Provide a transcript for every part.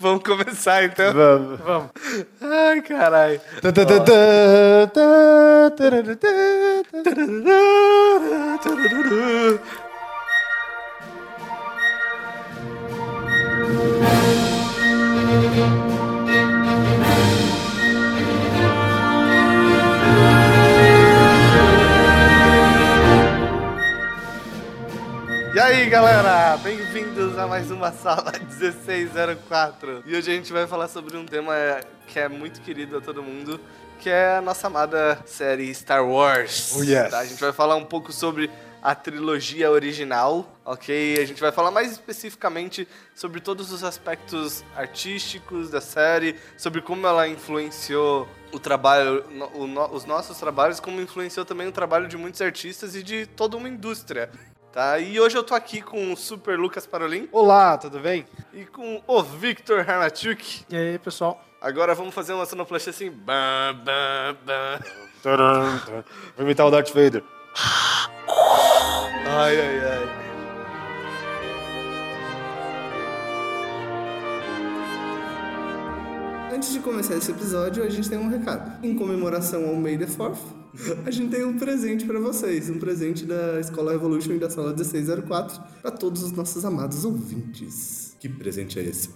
Vamos começar então? Vamos. Vamos. Ai, caralho. E aí, galera? Bem-vindos a mais uma sala 1604. E hoje a gente vai falar sobre um tema que é muito querido a todo mundo, que é a nossa amada série Star Wars. Oh, yes. Tá? A gente vai falar um pouco sobre a trilogia original, ok? A gente vai falar mais especificamente sobre todos os aspectos artísticos da série, sobre como ela influenciou o trabalho, o no- os nossos trabalhos, como influenciou também o trabalho de muitos artistas e de toda uma indústria. Tá? E hoje eu tô aqui com o Super Lucas Parolin Olá, tudo bem? e com o Victor Harnachuk. E aí, pessoal? Agora vamos fazer uma sonoplastia assim. Bam, bam, bam. Taran, taran. Vou imitar o Darth Vader. Ai, ai, ai. Antes de começar esse episódio, a gente tem um recado. Em comemoração ao May the 4th, a gente tem um presente pra vocês. Um presente da Escola Revolution e da Sala 1604 para todos os nossos amados ouvintes. Que presente é esse?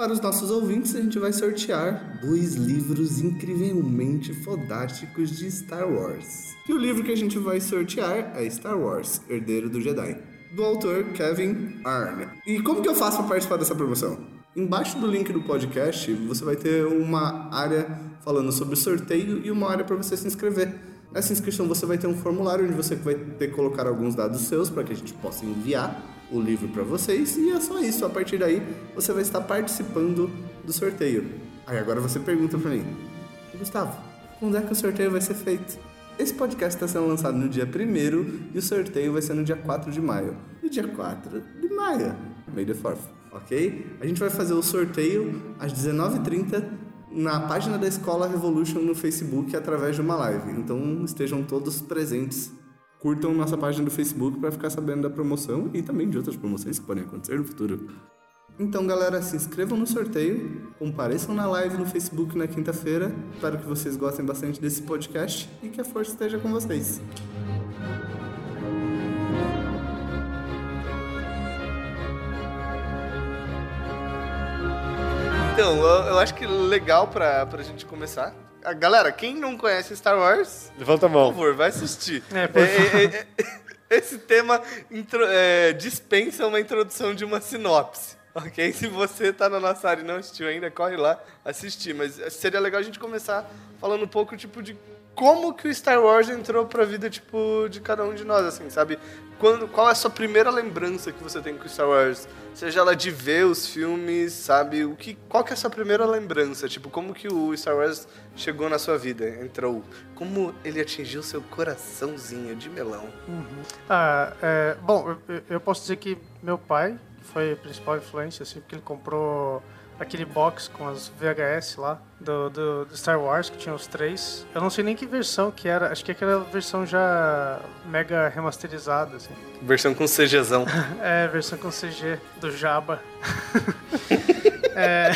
Para os nossos ouvintes, a gente vai sortear dois livros incrivelmente fodásticos de Star Wars. E o livro que a gente vai sortear é Star Wars, Herdeiro do Jedi, do autor Kevin Arne. E como que eu faço para participar dessa promoção? Embaixo do link do podcast, você vai ter uma área falando sobre o sorteio e uma área para você se inscrever. Nessa inscrição você vai ter um formulário onde você vai ter que colocar alguns dados seus para que a gente possa enviar o livro para vocês e é só isso. A partir daí você vai estar participando do sorteio. Aí agora você pergunta para mim, Gustavo, quando é que o sorteio vai ser feito? Esse podcast está sendo lançado no dia 1 e o sorteio vai ser no dia 4 de maio. No dia 4 de maio, May the 4th, ok? A gente vai fazer o sorteio às 19h30 na página da Escola Revolution no Facebook através de uma live. Então estejam todos presentes. Curtam nossa página do Facebook para ficar sabendo da promoção e também de outras promoções que podem acontecer no futuro. Então, galera, se inscrevam no sorteio, compareçam na live no Facebook na quinta-feira. Espero que vocês gostem bastante desse podcast e que a força esteja com vocês. Então, eu, eu acho que legal pra, pra gente começar. A galera, quem não conhece Star Wars, Levanta a por mão. favor, vai assistir. É, por é, é, esse tema intro- é, dispensa uma introdução de uma sinopse. Ok? Se você tá na nossa área e não assistiu ainda, corre lá assistir. Mas seria legal a gente começar falando um pouco, tipo, de como que o Star Wars entrou pra vida, tipo, de cada um de nós, assim, sabe? Quando, qual é a sua primeira lembrança que você tem com Star Wars? Seja ela de ver os filmes, sabe? O que, qual que é a sua primeira lembrança? Tipo, como que o Star Wars chegou na sua vida? Entrou? Como ele atingiu seu coraçãozinho de melão? Ah, é, bom, eu, eu posso dizer que meu pai foi a principal influência, assim, porque ele comprou aquele box com as VHS lá do, do, do Star Wars, que tinha os três. Eu não sei nem que versão que era, acho que aquela versão já mega remasterizada, assim. Versão com CGzão. É, versão com CG do Jabba. É,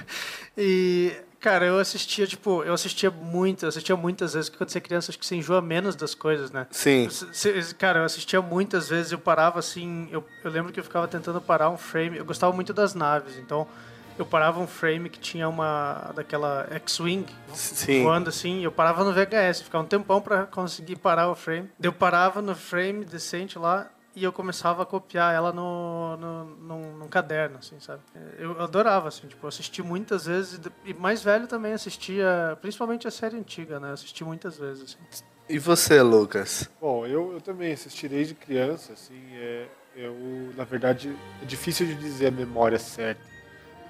e, cara, eu assistia, tipo, eu assistia muito, eu assistia muitas vezes, porque quando você é criança, acho que você enjoa menos das coisas, né? Sim. Cara, eu assistia muitas vezes, eu parava assim, eu, eu lembro que eu ficava tentando parar um frame, eu gostava muito das naves, então eu parava um frame que tinha uma, daquela X-Wing voando assim, eu parava no VHS, ficava um tempão pra conseguir parar o frame. Eu parava no frame decente lá e eu começava a copiar ela no, no, num, num caderno, assim, sabe? Eu adorava, assim, tipo, assisti muitas vezes, e mais velho também assistia, principalmente a série antiga, né? Eu assisti muitas vezes, assim. E você, Lucas? Bom, eu, eu também assisti desde criança, assim, é, eu, na verdade, é difícil de dizer a memória certa.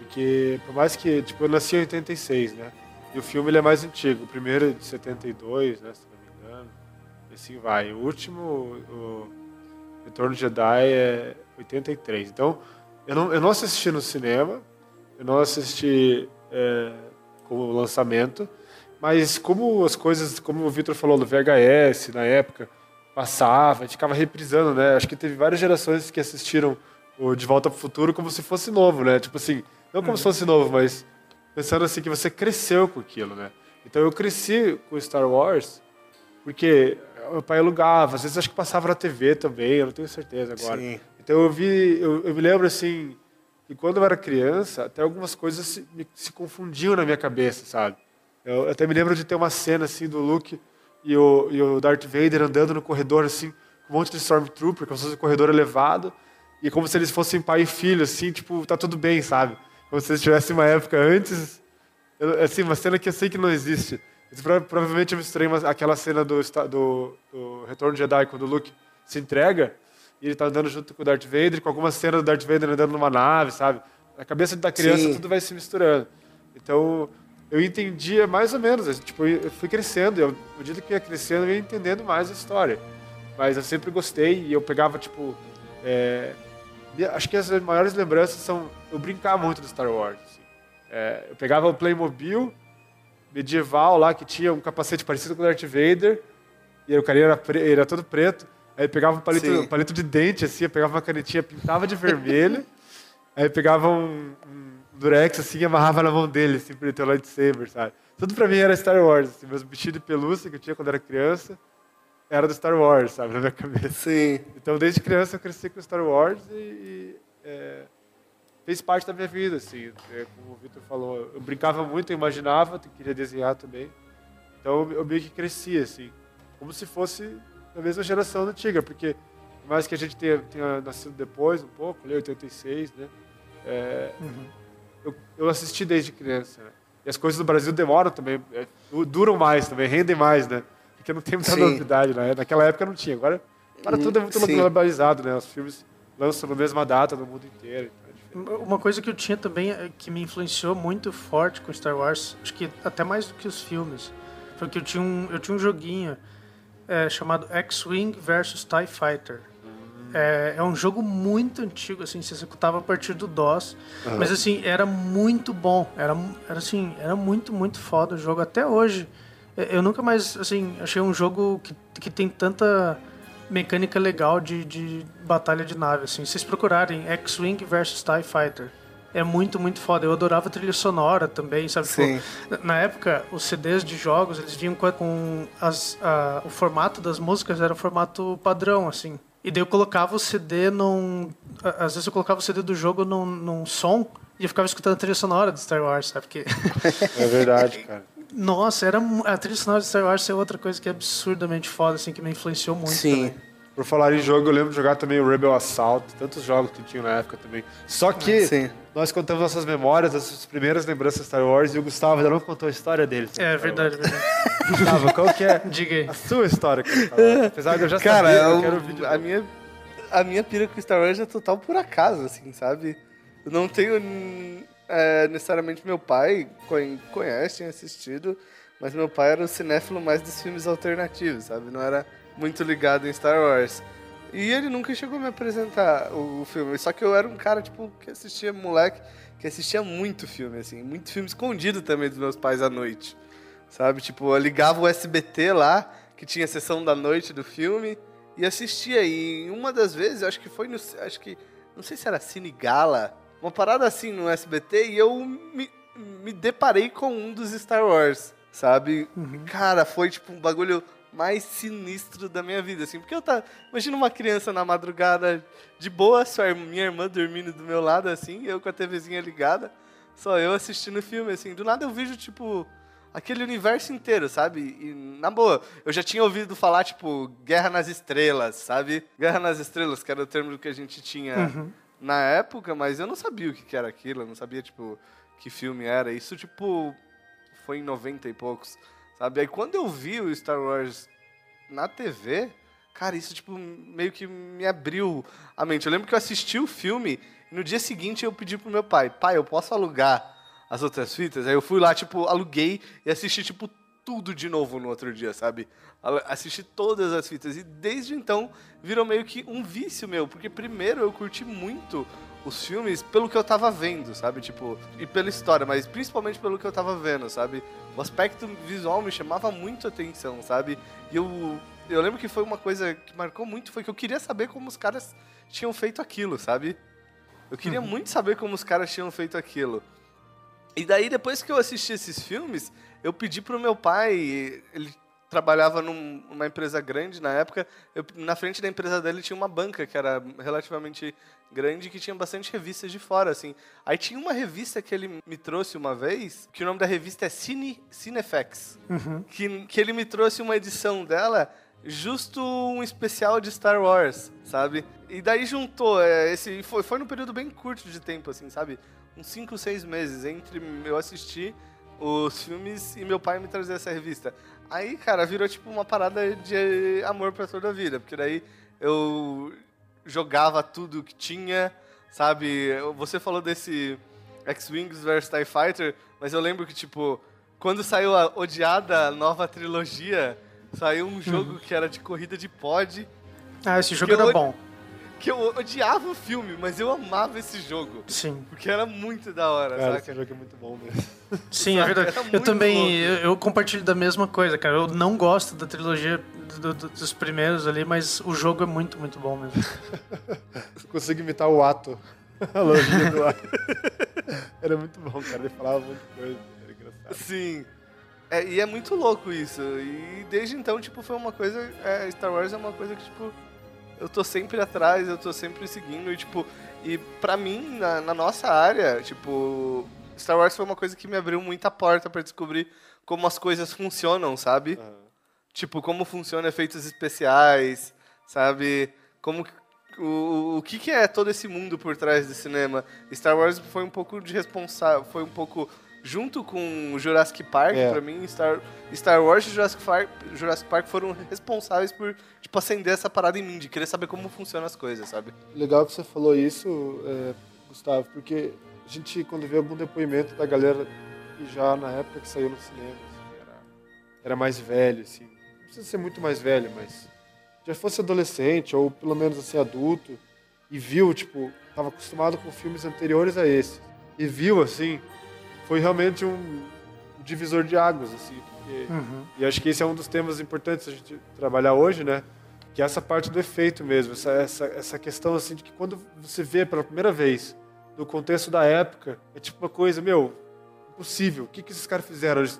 Porque, por mais que, tipo, eu nasci em 86, né? E o filme ele é mais antigo. O primeiro é de 72, né, se não me engano. E assim vai. O último, o Retorno de Jedi é 83. Então, eu não, eu não assisti no cinema, eu não assisti é, como lançamento, mas como as coisas, como o Victor falou, no VHS, na época, passava, a gente ficava reprisando, né? Acho que teve várias gerações que assistiram o De Volta pro Futuro como se fosse novo, né? Tipo assim, não como se fosse novo, mas pensando assim que você cresceu com aquilo, né? Então eu cresci com Star Wars porque meu pai alugava, às vezes acho que passava na TV também, eu não tenho certeza agora. Sim. Então eu vi, eu, eu me lembro assim, que quando eu era criança, até algumas coisas se, me- se confundiam na minha cabeça, sabe? Eu, eu até me lembro de ter uma cena assim do Luke e o, e o Darth Vader andando no corredor assim, com um monte de Stormtrooper, como se fosse um corredor elevado, e como se eles fossem pai e filho, assim, tipo, tá tudo bem, sabe? Como se eles tivessem uma época antes, eu- assim, uma cena que eu sei que não existe. Eu, prova- provavelmente eu misturei uma- aquela cena do, do, do Retorno de Jedi, quando o Luke se entrega, e ele tá andando junto com o Darth Vader, com alguma cena do Darth Vader andando numa nave, sabe? Na cabeça da criança Sim. tudo vai se misturando. Então, eu entendia mais ou menos, tipo, eu fui crescendo, eu, à medida que ia crescendo, eu ia entendendo mais a história. Mas eu sempre gostei, e eu pegava, tipo, é, acho que as maiores lembranças são eu brincar muito do Star Wars. assim. É, eu pegava o Playmobil medieval lá, que tinha um capacete parecido com o Darth Vader, e o cara era, era todo preto. Aí pegava um palito, um palito de dente, assim, pegava uma canetinha, pintava de vermelho, aí pegava um, um durex, assim, e amarrava na mão dele, assim, pra ele ter o lightsaber, sabe? Tudo pra mim era Star Wars, assim, meus bichinhos de pelúcia que eu tinha quando era criança, era do Star Wars, sabe, na minha cabeça. Sim. Então, desde criança eu cresci com Star Wars e, e, é, fez parte da minha vida, assim. É, como o Victor falou, eu brincava muito, eu imaginava, eu queria desenhar também. Então, eu meio que cresci, assim, como se fosse da mesma geração antiga, porque por mais que a gente tenha, tenha nascido depois um pouco, ali 86, né? é, eu, eu assisti desde criança, né? E as coisas do Brasil demoram também, é, du- duram mais também, rendem mais, né? Porque não tem muita Sim. novidade, né? Naquela época não tinha. Agora, agora tudo é muito sim. globalizado, né? Os filmes lançam na mesma data no mundo inteiro. então é. Uma coisa que eu tinha também, eh, que me influenciou muito forte com Star Wars, acho que até mais do que os filmes, foi que eu tinha um, eu tinha um joguinho eh, chamado X-Wing vs TIE Fighter. É, é um jogo muito antigo, assim, se executava a partir do DOS. Mas, assim, era muito bom. Era, era, assim, era muito, muito foda o jogo. Até hoje, eu nunca mais, assim, achei um jogo que, que tem tanta mecânica legal de, de batalha de nave, assim. Se vocês procurarem X-Wing vs TIE Fighter, é muito, muito foda. Eu adorava a trilha sonora também, sabe? Tipo, Sim. na- na época, os CDs de jogos, eles vinham com, as, a- o formato das músicas era o formato padrão, assim. E daí eu colocava o CD num... Às vezes eu colocava o CD do jogo num, num som e eu ficava escutando a trilha sonora de Star Wars, sabe? Porque, É verdade, cara. Nossa, era, a trilha sonora de Star Wars é outra coisa que é absurdamente foda, assim, que me influenciou muito Sim. também. Por falar em jogo, eu lembro de jogar também o Rebel Assault, tantos jogos que tinha na época também. Só que Sim. nós contamos nossas memórias, as primeiras lembranças de Star Wars, e o Gustavo ainda não contou a história dele. É verdade, verdade. Gustavo, qual que é Diga aí. a sua história Wars? Apesar de eu já Cara, saber, eu eu- quero ouvir de a, minha, a minha pira com Star Wars é total por acaso, assim, sabe? Eu não tenho é, necessariamente meu pai conhe- conhece, tinha assistido, mas meu pai era o cinéfilo mais dos filmes alternativos, sabe? Não era muito ligado em Star Wars. E ele nunca chegou a me apresentar o, o filme. Só que eu era um cara, tipo, que assistia moleque, que assistia muito filme, assim, muito filme escondido também dos meus pais à noite. Sabe? Tipo, eu ligava o SBT lá, que tinha a sessão da noite do filme, e assistia. E uma das vezes, acho que foi no. Acho que. Não sei se era Cine Gala, uma parada assim no SBT, e eu me, me deparei com um dos Star Wars, sabe? Cara, foi tipo um bagulho mais sinistro da minha vida, assim. Porque eu tá. Imagina uma criança na madrugada de boa, sua minha irmã dormindo do meu lado, assim, eu com a TVzinha ligada, só eu assistindo o filme, assim. Do nada eu vejo, tipo, aquele universo inteiro, sabe? E, na boa, eu já tinha ouvido falar, tipo, Guerra nas Estrelas, sabe? Guerra nas Estrelas, que era o termo que a gente tinha na época, mas eu não sabia o que era aquilo, eu não sabia, tipo, que filme era. Isso, tipo, foi em 90 e poucos, sabe? Aí quando eu vi o Star Wars na TV, cara, isso, tipo, meio que me abriu a mente. Eu lembro que eu assisti o filme e no dia seguinte eu pedi pro meu pai, pai, eu posso alugar as outras fitas? Aí eu fui lá, tipo, aluguei e assisti, tipo, tudo de novo no outro dia, sabe? Assisti todas as fitas. E desde então virou meio que um vício meu. Porque primeiro eu curti muito os filmes pelo que eu tava vendo, sabe? Tipo, e pela história, mas principalmente pelo que eu tava vendo, sabe? O aspecto visual me chamava muito a atenção, sabe? E eu, eu lembro que foi uma coisa que marcou muito, foi que eu queria saber como os caras tinham feito aquilo, sabe? Eu queria muito saber como os caras tinham feito aquilo. E daí, depois que eu assisti esses filmes, eu pedi pro meu pai, ele trabalhava num- numa empresa grande na época, eu- na frente da empresa dele tinha uma banca que era relativamente grande que tinha bastante revistas de fora, assim. Aí tinha uma revista que ele me trouxe uma vez, que o nome da revista é Cine, Cinefex, que, que ele me trouxe uma edição dela justo um especial de Star Wars, sabe? E daí juntou, é, esse foi, foi num período bem curto de tempo, assim, sabe? Uns 5, 6 meses entre eu assistir os filmes e meu pai me trazer essa revista. Aí, cara, virou tipo uma parada de amor pra toda a vida, porque daí eu jogava tudo que tinha, sabe? Você falou desse X-Wings vs TIE Fighter, mas eu lembro que, tipo, quando saiu a odiada nova trilogia, saiu um jogo que era de corrida de pod, Ah, esse jogo era bom. Que eu odiava o filme, mas eu amava esse jogo. Sim. Porque era muito da hora, Cara, saca? esse jogo é muito bom mesmo. Sim, é verdade. Eu também, eu, eu compartilho da mesma coisa, cara. Eu não gosto da trilogia do- do- dos primeiros ali, mas o jogo é muito, muito bom mesmo. Eu consigo imitar o ato. A lojinha do ato. Era muito bom, cara. Ele falava muita coisa. Era engraçado. Sim. É, e é muito louco isso. E desde então, tipo, foi uma coisa. é, Star Wars é uma coisa que, tipo, eu tô sempre atrás, eu tô sempre seguindo. E, tipo, e pra mim, na, na nossa área, tipo, Star Wars foi uma coisa que me abriu muita porta pra descobrir como as coisas funcionam, sabe? Aham. Tipo, como funcionam efeitos especiais, sabe? Como o, o que, que é todo esse mundo por trás do cinema? Star Wars foi um pouco de responsável, foi um pouco junto com Jurassic Park, É. pra mim, Star, Star Wars e Jurassic Park, Jurassic Park foram responsáveis por tipo acender essa parada em mim, de querer saber como funcionam as coisas, sabe? Legal que você falou isso, é, Gustavo, porque a gente, quando vê algum depoimento da galera que já na época que saiu no cinema, assim, era, era mais velho, assim, não precisa ser muito mais velho, mas já fosse adolescente ou pelo menos assim adulto e viu, tipo, estava acostumado com filmes anteriores a esse e viu assim, foi realmente um divisor de águas, assim, porque Uhum. e acho que esse é um dos temas importantes a gente trabalhar hoje, né? Que é essa parte do efeito mesmo, essa, essa, essa questão assim de que quando você vê pela primeira vez no contexto da época, é tipo uma coisa, meu, impossível. O que, que esses caras fizeram? Eles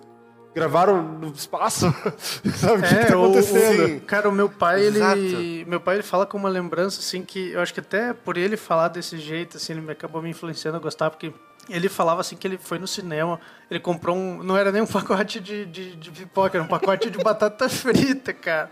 gravaram no espaço? Sabe o que, que É, tá acontecendo? cara, o meu pai, Exato. ele, meu pai, ele fala com uma lembrança assim que eu acho que até por ele falar desse jeito, assim, ele me acabou me influenciando a gostar porque ele falava assim que ele foi no cinema, ele comprou um, não era nem um pacote de, de, de pipoca, era um pacote de batata frita, cara.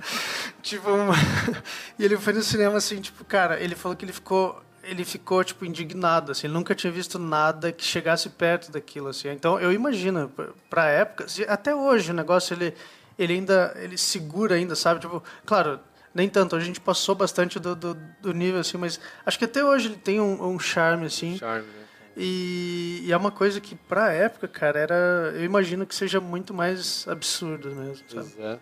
Tipo, uma- e ele foi no cinema assim, tipo, cara, ele falou que ele ficou ele ficou tipo indignado, assim, ele nunca tinha visto nada que chegasse perto daquilo, assim. Então, eu imagino pra- época, até hoje o negócio ele ele ainda ele segura ainda, sabe? Tipo, claro, nem tanto, a gente passou bastante do, do, do nível assim, mas acho que até hoje ele tem um, um charme assim. Charme, né? E, e é uma coisa que pra época, cara, era, eu imagino que seja muito mais absurdo mesmo, sabe? Pois é.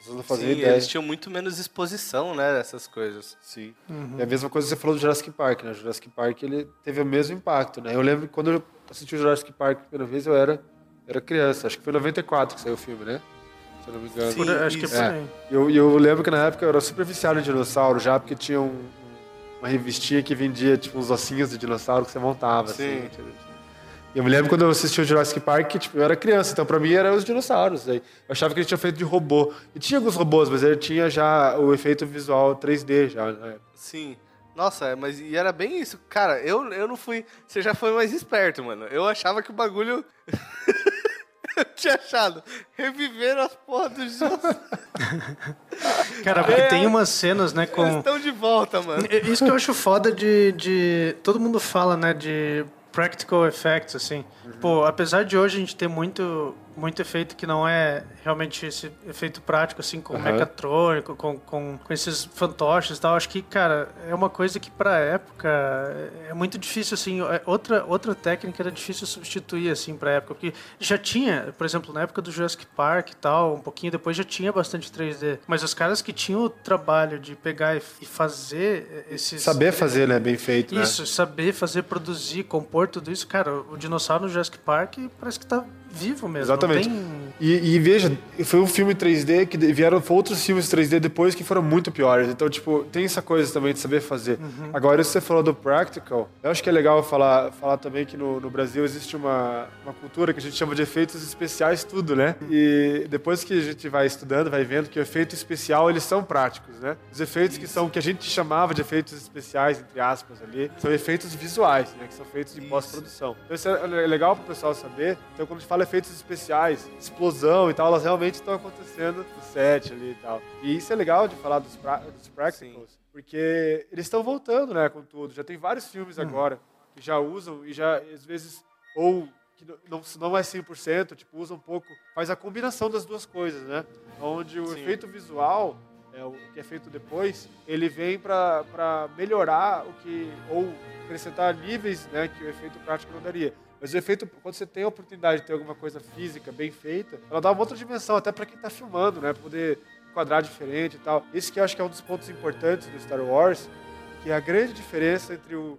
Vocês não Sim, faziam ideia. eles tinham muito menos exposição, né, dessas coisas. Sim. Uhum. É a mesma coisa que você falou do Jurassic Park, né? O Jurassic Park ele teve o mesmo impacto, né? Eu lembro que quando eu assisti o Jurassic Park a primeira vez, eu era, era criança. Acho que foi em 94 que saiu o filme, né? Se eu não me engano. Sim. Acho que é por É. aí. E eu, eu lembro que na época eu era super viciado em dinossauro já, porque tinha um- uma revistinha que vendia tipo uns ossinhos de dinossauro que você montava, Sim. assim. E eu me lembro quando eu assisti o Jurassic Park, tipo, eu era criança, então pra mim eram os dinossauros. Aí eu achava que ele tinha feito de robô. E tinha alguns robôs, mas ele tinha já o efeito visual 3D já, né? Sim. Nossa, é, mas e era bem isso. Cara, eu, eu não fui. Você já foi mais esperto, mano. Eu achava que o bagulho. Eu tinha achado. Reviveram as porras dos. Cara, porque É. tem umas cenas, né, Eles com estão de volta, mano. É Isso que eu acho foda de, de. Todo mundo fala, né? De practical effects, assim. Pô, apesar de hoje a gente ter muito, muito efeito que não é realmente esse efeito prático, assim, com Aham. mecatrônico, com, com, com esses fantoches e tal, acho que, cara, é uma coisa que pra época é muito difícil, assim. é- Outra, outra técnica era difícil substituir, assim, pra época. Porque já tinha, por exemplo, na época do Jurassic Park e tal, um pouquinho depois já tinha bastante 3D. Mas os caras que tinham o trabalho de pegar e e fazer esses. Saber fazer, né? Bem feito, né? Isso, saber fazer, produzir, compor tudo isso. Cara, o dinossauro no Jurassic Park parece que tá vivo mesmo. Exatamente. Tem... E, e veja, foi um filme 3D que de- vieram outros filmes 3D depois que foram muito piores. Então, tipo, tem essa coisa também de saber fazer. Agora, isso que você falou do practical, eu acho que é legal falar, falar também que no, no Brasil existe uma, uma cultura que a gente chama de efeitos especiais tudo, né? E depois que a gente vai estudando, vai vendo que o efeito especial, eles são práticos, né? Os efeitos que são, que a gente chamava de efeitos especiais, entre aspas, ali, são efeitos visuais, né? Que são feitos Isso. pós-produção. Então, isso é legal pro pessoal saber. Então, quando a gente fala efeitos especiais, explosão e tal, elas realmente estão acontecendo no set ali e tal. E isso é legal de falar dos, pra, dos practicals, porque eles estão voltando, né, com tudo. Já tem vários filmes agora que já usam e já, às vezes, ou que não- não, não é 100%, tipo, usa um pouco, faz a combinação das duas coisas, né? Onde o Sim. efeito visual, é, o que é feito depois, ele vem para melhorar o que, ou acrescentar níveis né, que o efeito prático não daria. Mas o efeito, quando você tem a oportunidade de ter alguma coisa física bem feita, ela dá uma outra dimensão, até para quem está filmando, né? Poder enquadrar diferente e tal. Esse que eu acho que é um dos pontos importantes do Star Wars, que é a grande diferença entre o.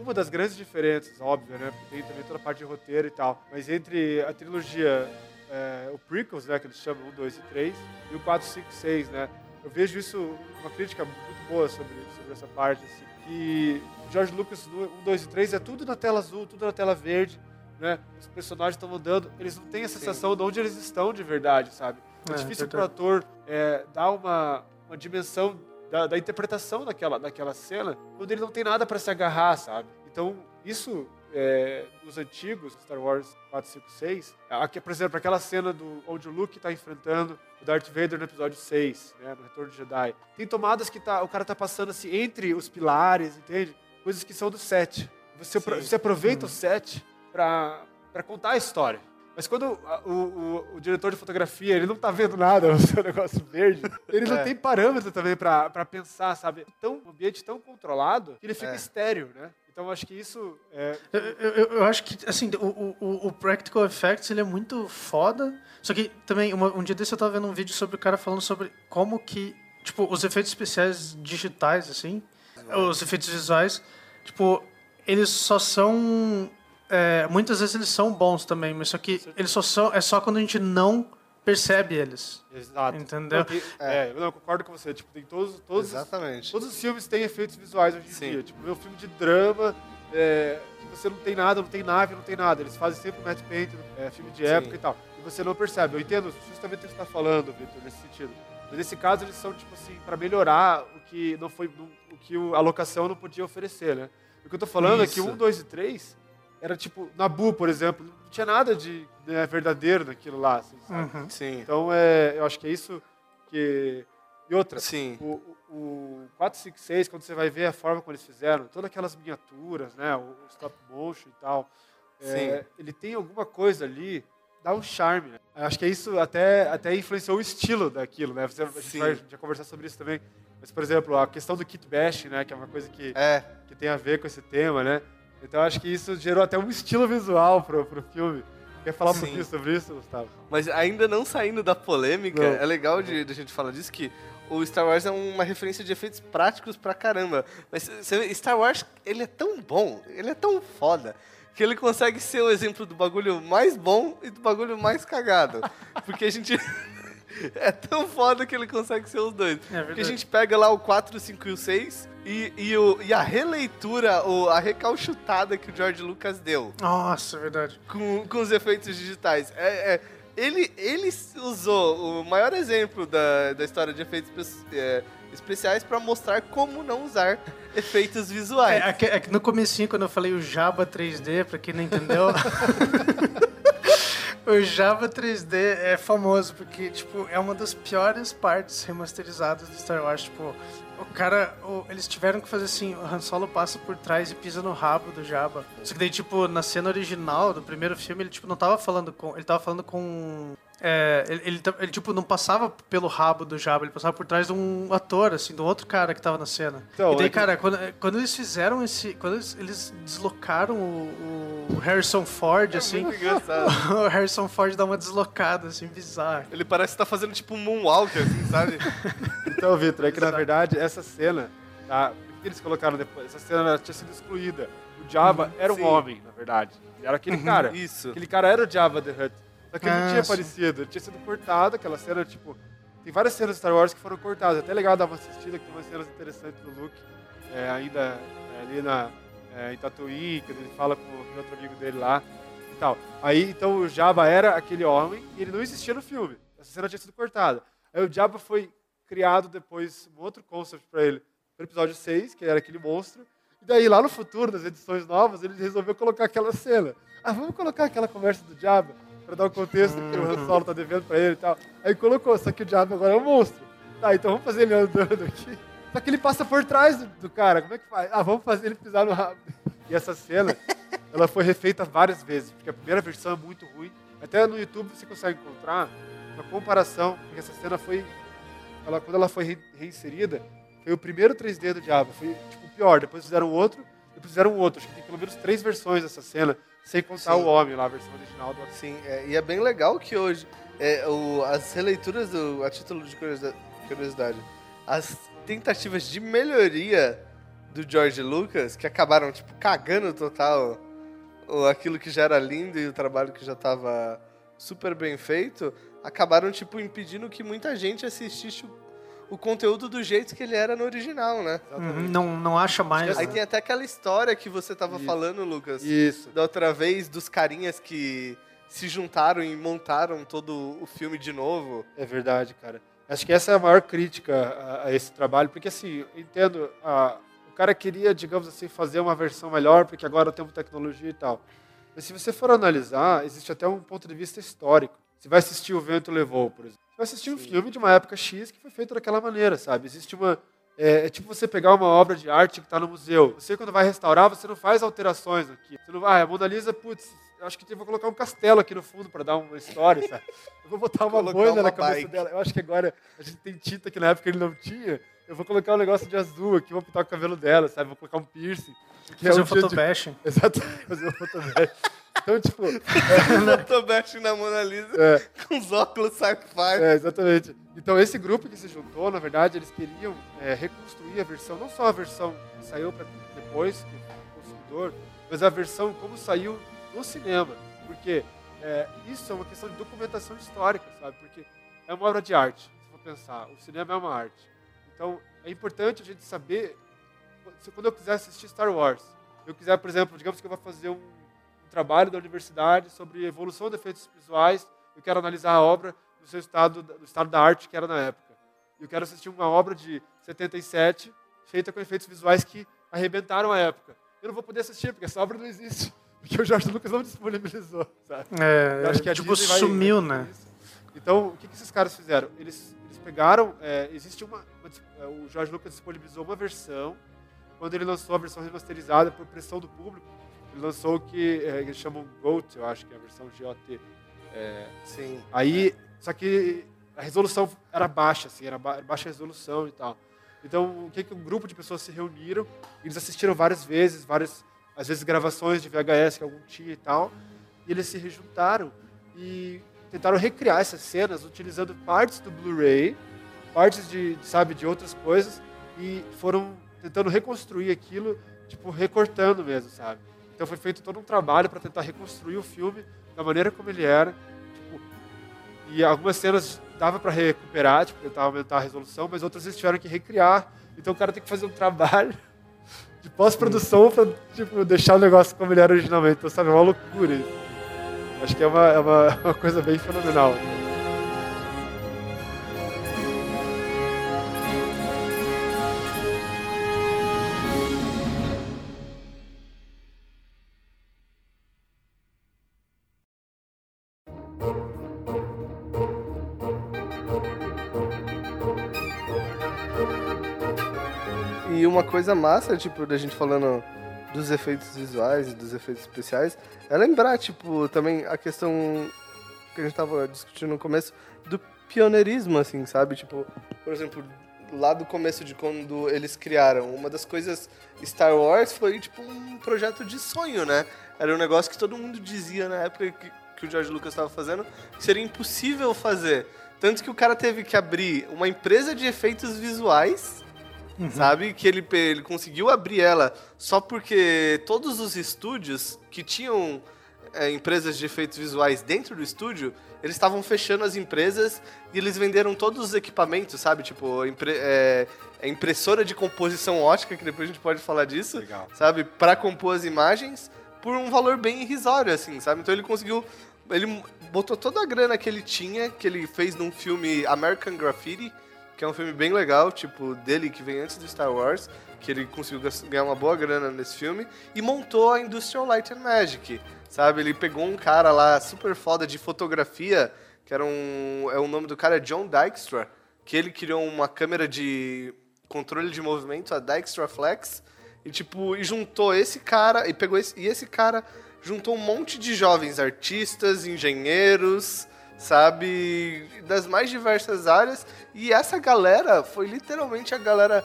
Uma das grandes diferenças, óbvio, né? Porque tem também toda a parte de roteiro e tal. Mas entre a trilogia, é, o prequels, né? Que eles chamam 1, 2 e 3, e o 4, 5 6, né? Eu vejo isso, uma crítica muito boa sobre, sobre essa parte, assim. Que George Lucas, no 1, 2 e 3, é tudo na tela azul, tudo na tela verde, né? Os personagens estão andando, eles não têm a sensação de onde eles estão de verdade, sabe? É, É, difícil verdade. para o ator é, dar uma, uma dimensão da, da interpretação daquela, daquela cena quando ele não tem nada para se agarrar, sabe? Então, isso, é, nos antigos, Star Wars 4, 5, 6, aqui, por exemplo, aquela cena do, onde o Luke está enfrentando o Darth Vader no episódio 6, né, no Retorno de Jedi. Tem tomadas que tá, o cara tá passando assim entre os pilares, entende? Coisas que são do set. Você, Sim. você aproveita o set para contar a história. Mas quando o, o, o diretor de fotografia, ele não tá vendo nada, o seu negócio verde, ele não É. tem parâmetro também pra pensar, sabe? Tão, um ambiente tão controlado que ele fica É. estéreo, né? Então eu acho que isso é... Eu, eu, eu- acho que, assim, o, o- o, Practical Effects, ele é muito foda. Só que também, uma- um dia desse eu tava vendo um vídeo sobre o cara falando sobre como que, tipo, os efeitos especiais digitais, assim, os efeitos visuais, tipo, eles só são... é, muitas vezes eles são bons também, mas só que eles só são... É só quando a gente não percebe eles. Exato. Entendeu? Não, tem- é, eu não, eu concordo com você. Tipo, tem todos, todos, os- Exatamente. todos os filmes têm efeitos visuais hoje em Sim. dia. Tipo, meu filme de drama, é, que você não tem nada, não tem nave, não tem nada. Eles fazem sempre matte paint, é, filme de Sim. época e tal. E você não percebe. Eu entendo justamente o que você está falando, Victor, nesse sentido. Mas nesse caso, eles são, tipo assim, para melhorar o que não foi, o que a locação não podia oferecer, né? O que eu tô falando é que Isso. um, dois e três era tipo, Nabu, por exemplo, não tinha nada de né, verdadeiro naquilo lá, assim, sabe? Uhum. Sim. Então, é, eu acho que é isso que... E outra, Sim. o, o, o 456, quando você vai ver a forma como eles fizeram, todas aquelas miniaturas, né, o, o stop motion e tal, é, ele tem alguma coisa ali, dá um charme. Né? Acho que isso até, até influenciou o estilo daquilo, né? Você, a gente Sim. vai já conversar sobre isso também. Mas, por exemplo, a questão do kit bash, né, que é uma coisa que, É. que tem a ver com esse tema, né? Então, eu acho que isso gerou até um estilo visual pro, pro filme. Quer falar um Sim. pouquinho sobre isso, Gustavo? Mas ainda não saindo da polêmica, Não. é legal de, de a gente falar disso que o Star Wars é uma referência de efeitos práticos pra caramba. Mas você vê, Star Wars, ele é tão bom, ele é tão foda, que ele consegue ser o exemplo do bagulho mais bom e do bagulho mais cagado. Porque a gente... É tão foda que ele consegue ser os dois. Porque a gente pega lá o 4, o 5 e o 6 e, e, o, e a releitura, o, a recalchutada que o George Lucas deu Nossa, é verdade. com, com os efeitos digitais. É, é, ele, ele usou o maior exemplo da, da história de efeitos é, especiais para mostrar como não usar efeitos visuais. É, é é no comecinho, quando eu falei o Java 3D, pra quem não entendeu... o Java 3D é famoso porque, tipo, é uma das piores partes remasterizadas do Star Wars. Tipo, o cara... o- eles tiveram que fazer assim, o Han Solo passa por trás e pisa no rabo do Jabba. Só que daí, tipo, na cena original do primeiro filme, ele, tipo, não tava falando com... Ele tava falando com... É, ele, ele, ele, tipo, não passava pelo rabo do Jabba, ele passava por trás de um ator, assim, do outro cara que tava na cena. Então, e daí, é que- cara, quando, quando eles fizeram esse. Quando eles, eles deslocaram o, o Harrison Ford, assim. É engraçado. o Harrison Ford dá uma deslocada, assim, bizarra. Ele parece que tá fazendo tipo um moonwalk, assim, sabe? Então, Vitor, é que na verdade essa cena, tá? Por que eles colocaram depois? Essa cena tinha sido excluída. O Jabba era um sim. homem, na verdade. Ele era aquele cara. Isso. Aquele cara era o Jabba the Hutt. Só que ele não tinha aparecido, ele tinha sido cortado, aquela cena, tipo. Tem várias cenas de Star Wars que foram cortadas. Até legal dar uma assistida, que tem umas cenas interessantes do Luke, é, ainda é, ali na, é, em Tatooine, quando ele fala com o outro amigo dele lá e tal. Aí, então, o Jabba era aquele homem e ele não existia no filme. Essa cena tinha sido cortada. Aí o Jabba foi criado depois um outro concept pra ele, no episódio 6, que era aquele monstro. E daí, lá no futuro, nas edições novas, ele resolveu colocar aquela cena. Ah, vamos colocar aquela conversa do Jabba, pra dar um contexto que o Han Solo tá devendo pra ele e tal. Aí colocou, só que o Jabba agora é um monstro. Tá, então vamos fazer ele andando aqui. Só que ele passa por trás do, do cara, como é que faz? Ah, vamos fazer ele pisar no rabo. E essa cena, ela foi refeita várias vezes, porque a primeira versão é muito ruim. Até no YouTube você consegue encontrar uma comparação, porque essa cena foi ela, quando ela foi re- reinserida, foi o primeiro 3D do Diabo. Foi tipo o pior. Depois fizeram outro, depois fizeram outro. Acho que tem pelo menos três versões dessa cena, sem contar Sim. o homem lá, a versão original do Sim, é, e é bem legal que hoje é, o- as releituras do a título de curiosidade, curiosidade, as tentativas de melhoria do George Lucas que acabaram tipo cagando total o, aquilo que já era lindo e o trabalho que já estava super bem feito, acabaram tipo impedindo que muita gente assistisse o, o conteúdo do jeito que ele era no original, né? Uhum, não, não acha mais. Aí né? tem até aquela história que você tava Isso. falando, Lucas Isso. da outra vez dos carinhas que se juntaram e montaram todo o filme de novo. É verdade, cara. Acho que essa é a maior crítica a, a esse trabalho, porque assim, eu entendo, a- o cara queria, digamos assim, fazer uma versão melhor, porque agora temos tecnologia e tal. Mas se você for analisar, existe até um ponto de vista histórico. Você vai assistir O Vento Levou, por exemplo. Vai assistir um filme de uma época X que foi feito daquela maneira, sabe? Existe uma. É, é tipo você pegar uma obra de arte que está no museu. Você, quando vai restaurar, você não faz alterações aqui. Você não vai, ah, a Mona Lisa, putz, eu acho que eu vou colocar um castelo aqui no fundo para dar uma história, sabe? Eu vou botar uma uma na cabeça bike. dela. Eu acho que agora a gente tem tinta que na época ele não tinha. Eu vou colocar um negócio de azul aqui, vou pintar o cabelo dela, sabe? Vou colocar um piercing. Que Fazer é um jeito de-. Exato, fazer um photobashing. Então, tipo, Photobashing na Mona Lisa é, com os óculos sci-fi. é, exatamente. Então, esse grupo que se juntou, na verdade, eles queriam é, reconstruir a versão, não só a versão que saiu para depois, que o consumidor, mas a versão como saiu no cinema. Porque é, isso é uma questão de documentação histórica, sabe? Porque é uma obra de arte, se for pensar. O cinema é uma arte. Então, é importante a gente saber, se- quando eu quiser assistir Star Wars, eu quiser, por exemplo, digamos que eu vou fazer um, um trabalho da universidade sobre evolução de efeitos visuais, eu quero analisar a obra no seu estado, no estado da arte que era na época. Eu quero assistir uma obra de 77 feita com efeitos visuais que arrebentaram a época. Eu não vou poder assistir, porque essa obra não existe. Porque o Jorge Lucas não disponibilizou, sabe? É, Eu acho que a tipo, Disney sumiu, vai né? Então, o que, que esses caras fizeram? Eles, eles pegaram. é, existe uma, uma é, O Jorge Lucas disponibilizou uma versão. Quando ele lançou a versão remasterizada por pressão do público, ele lançou o que é, eles chamam GOT, eu acho que é a versão GOT. É, Sim. Aí, só que a resolução era baixa, assim, era ba- baixa resolução e tal. Então, o que que um grupo de pessoas se reuniram, eles assistiram várias vezes, várias, às vezes gravações de VHS que algum tinha e tal, e eles se rejuntaram e tentaram recriar essas cenas utilizando partes do Blu-ray, partes de, sabe, de outras coisas e foram tentando reconstruir aquilo, tipo, recortando mesmo, sabe? Então foi feito todo um trabalho para tentar reconstruir o filme da maneira como ele era, tipo, e algumas cenas dava para recuperar, tipo, tentar aumentar a resolução, mas outras eles tiveram que recriar. Então o cara tem que fazer um trabalho de pós-produção para tipo, deixar o negócio como ele era originalmente. Então, sabe, é uma loucura isso. Acho que é uma, é uma, uma coisa bem fenomenal. Coisa massa, tipo, da gente falando dos efeitos visuais e dos efeitos especiais, é lembrar, tipo, também a questão que a gente tava discutindo no começo do pioneirismo, assim, sabe? Tipo, por exemplo, lá do começo de quando eles criaram, uma das coisas Star Wars foi, tipo, um projeto de sonho, né? Era um negócio que todo mundo dizia na época que, que o George Lucas estava fazendo que seria impossível fazer. Tanto que o cara teve que abrir uma empresa de efeitos visuais sabe? Que ele, ele conseguiu abrir ela só porque todos os estúdios que tinham é, empresas de efeitos visuais dentro do estúdio, eles estavam fechando as empresas e eles venderam todos os equipamentos, sabe? Tipo, impre- é, é impressora de composição ótica, que depois a gente pode falar disso, Legal. sabe? Pra compor as imagens por um valor bem irrisório, assim, sabe? Então ele conseguiu. Ele botou toda a grana que ele tinha, que ele fez num filme American Graffiti, que é um filme bem legal, tipo, dele que vem antes do Star Wars, que ele conseguiu ganhar uma boa grana nesse filme, e montou a Industrial Light and Magic, sabe? Ele pegou um cara lá super foda de fotografia, que era um. É o nome do cara é John Dykstra, que ele criou uma câmera de controle de movimento, a Dykstra Flex, e tipo, e juntou esse cara, e pegou esse, e esse cara juntou um monte de jovens artistas, engenheiros, sabe, das mais diversas áreas, e essa galera foi literalmente a galera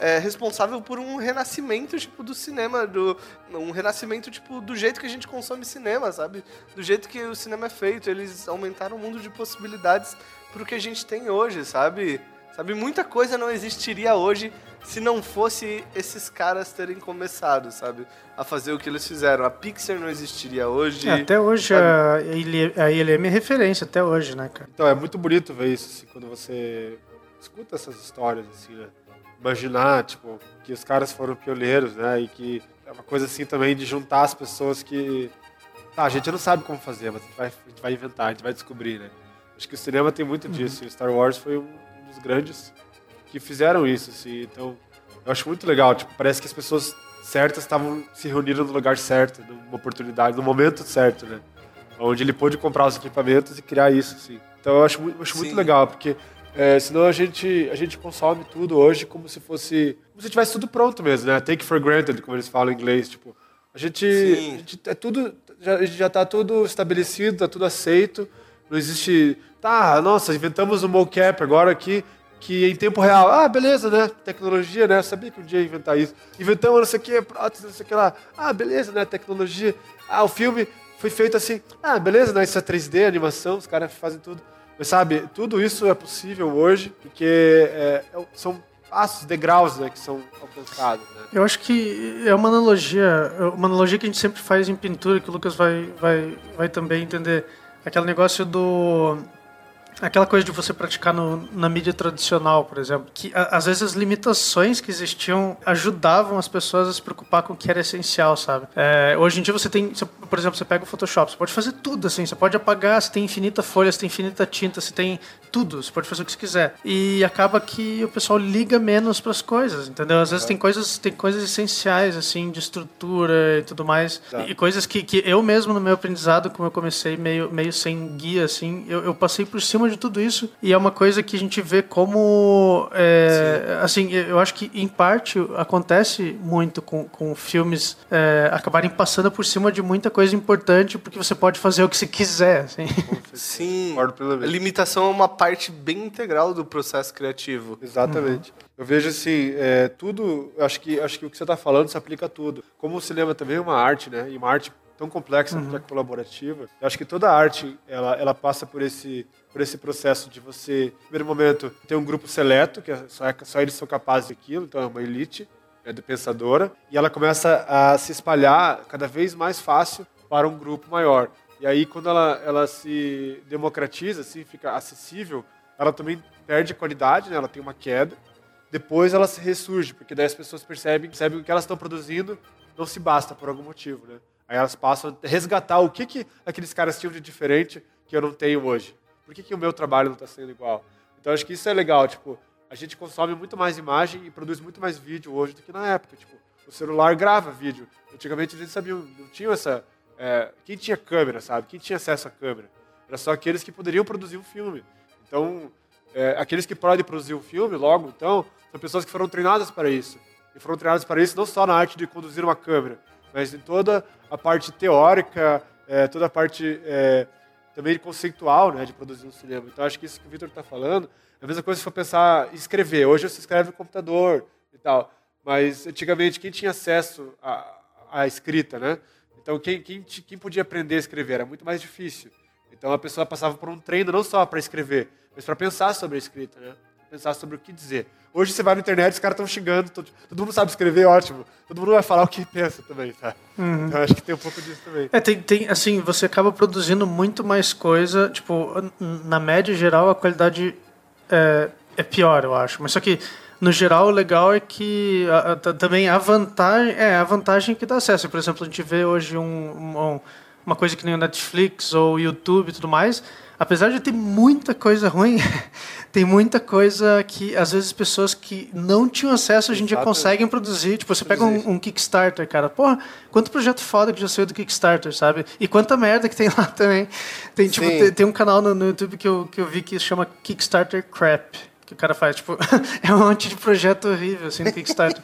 é, responsável por um renascimento, tipo, do cinema, do, um renascimento, tipo, do jeito que a gente consome cinema, sabe? Do jeito que o cinema é feito. Eles aumentaram o mundo de possibilidades pro que a gente tem hoje, sabe? Sabe, muita coisa não existiria hoje se não fosse esses caras terem começado, sabe? A fazer o que eles fizeram. A Pixar não existiria hoje. É, até hoje sabe? a ILM é referência, até hoje, né, cara? Então, é muito bonito ver isso, assim, quando você escuta essas histórias, assim, né? Imaginar, tipo, que os caras foram pioneiros, né? E que é uma coisa, assim, também de juntar as pessoas que... Tá, a gente não sabe como fazer, mas a gente vai, a gente vai inventar, a gente vai descobrir, né? Acho que o cinema tem muito disso. E o Star Wars foi um dos grandes que fizeram isso, assim. Então, eu acho muito legal. Tipo, parece que as pessoas certas estavam se reunindo no lugar certo, numa oportunidade, no momento certo, né? Onde ele pôde comprar os equipamentos e criar isso, assim. Então, eu acho, eu acho muito legal, porque é, senão a gente, a gente consome tudo hoje como se fosse... Como se tivesse tudo pronto mesmo, né? Take for granted, como eles falam em inglês. Tipo, a gente... A gente é tudo... Já, já tá tudo estabelecido, tá tudo aceito. Não existe... Tá, nossa, inventamos um mocap agora aqui que em tempo real, ah, beleza, né? Tecnologia, né? Eu sabia que um dia ia inventar isso. Inventamos não sei o que, prótese, não sei o que lá. Ah, beleza, né? Tecnologia. Ah, o filme foi feito assim. Ah, beleza, né? Isso é 3D, animação, os caras fazem tudo. Mas sabe, tudo isso é possível hoje porque é, é- são passos, degraus, né? Que são alcançados, né? Eu acho que é uma analogia, uma analogia que a gente sempre faz em pintura, que o Lucas vai, vai, vai também entender. Aquele negócio do. Aquela coisa de você praticar no- na mídia tradicional, por exemplo. Que a- às vezes as limitações que existiam ajudavam as pessoas a se preocupar com o que era essencial, sabe? É, hoje em dia você tem, você- por exemplo, você pega o Photoshop, você pode fazer tudo assim, você pode apagar, você tem infinita folha, você tem infinita tinta, você tem tudo, você pode fazer o que você quiser. E acaba que o pessoal liga menos para as coisas, entendeu? Às vezes tem coisas, tem coisas essenciais assim de estrutura e tudo mais, Tá. e coisas que, que eu mesmo no meu aprendizado, como eu comecei meio, meio sem guia assim, eu, eu passei por cima de tudo isso e é uma coisa que a gente vê como é, assim, eu acho que em parte acontece muito com, com filmes é, acabarem passando por cima de muita coisa importante porque você pode fazer o que você quiser, assim. Sim. Plenamente. Limitação é uma parte bem integral do processo criativo. Exatamente. Eu vejo assim, é, tudo. eu Acho que, acho que o que você está falando se aplica a tudo. Como o cinema também é uma arte, né? E uma arte tão complexa, que é colaborativa. Eu acho que toda arte ela, ela passa por esse, por esse processo de você, no primeiro momento, ter um grupo seleto, que é só, é- só eles são capazes daquilo, então é uma elite é, de pensadora, e ela começa a se espalhar cada vez mais fácil para um grupo maior. E aí, quando ela, ela se democratiza, assim, fica acessível, ela também perde qualidade, né? ela tem uma queda. Depois ela se ressurge, porque daí as pessoas percebem, percebem que o que elas estão produzindo não se basta por algum motivo. Né? Aí elas passam a resgatar o que, que aqueles caras tinham de diferente que eu não tenho hoje. Por que, que o meu trabalho não está sendo igual? Então acho que isso é legal. Tipo, a gente consome muito mais imagem e produz muito mais vídeo hoje do que na época. Tipo, o celular grava vídeo. Antigamente a gente sabia, não tinha essa. é, quem tinha câmera, sabe? Quem tinha acesso à câmera? Era só aqueles que poderiam produzir um filme. Então, é, aqueles que podem produzir um filme, logo, então, são pessoas que foram treinadas para isso. E foram treinadas para isso não só na arte de conduzir uma câmera, mas em toda a parte teórica, é, toda a parte é, também conceitual né, de produzir um cinema. Então, acho que isso que o Victor está falando é a mesma coisa se for pensar em escrever. Hoje você escreve no computador e tal, mas antigamente quem tinha acesso à, à escrita, né? Então, quem, quem, quem podia aprender a escrever era muito mais difícil. Então, a pessoa passava por um treino não só para escrever, mas para pensar sobre a escrita, né? Pensar sobre o que dizer. Hoje você vai na internet, os caras estão xingando, todo, todo mundo sabe escrever, ótimo. Todo mundo vai falar o que pensa também, tá? Então acho que tem um pouco disso também. É, tem, tem, assim, você acaba produzindo muito mais coisa, tipo, na média geral a qualidade é, é pior, eu acho. Mas só que, no geral, o legal é que a- a- também a vantagem, é a vantagem que dá acesso. Por exemplo, a gente vê hoje um, um- uma coisa que nem o Netflix ou o YouTube e tudo mais, apesar de ter muita coisa ruim, tem muita coisa que, às vezes, pessoas que não tinham acesso hoje em dia Exatamente. conseguem produzir. Tipo, você pega um, um Kickstarter, cara. Porra, quanto projeto foda que já saiu do Kickstarter, sabe? E quanta merda que tem lá também. Tem, tipo, tem, tem um canal no, no YouTube que eu, que eu vi que chama Kickstarter Crap. Que o cara faz, tipo, é um monte de projeto horrível, assim, no Kickstarter.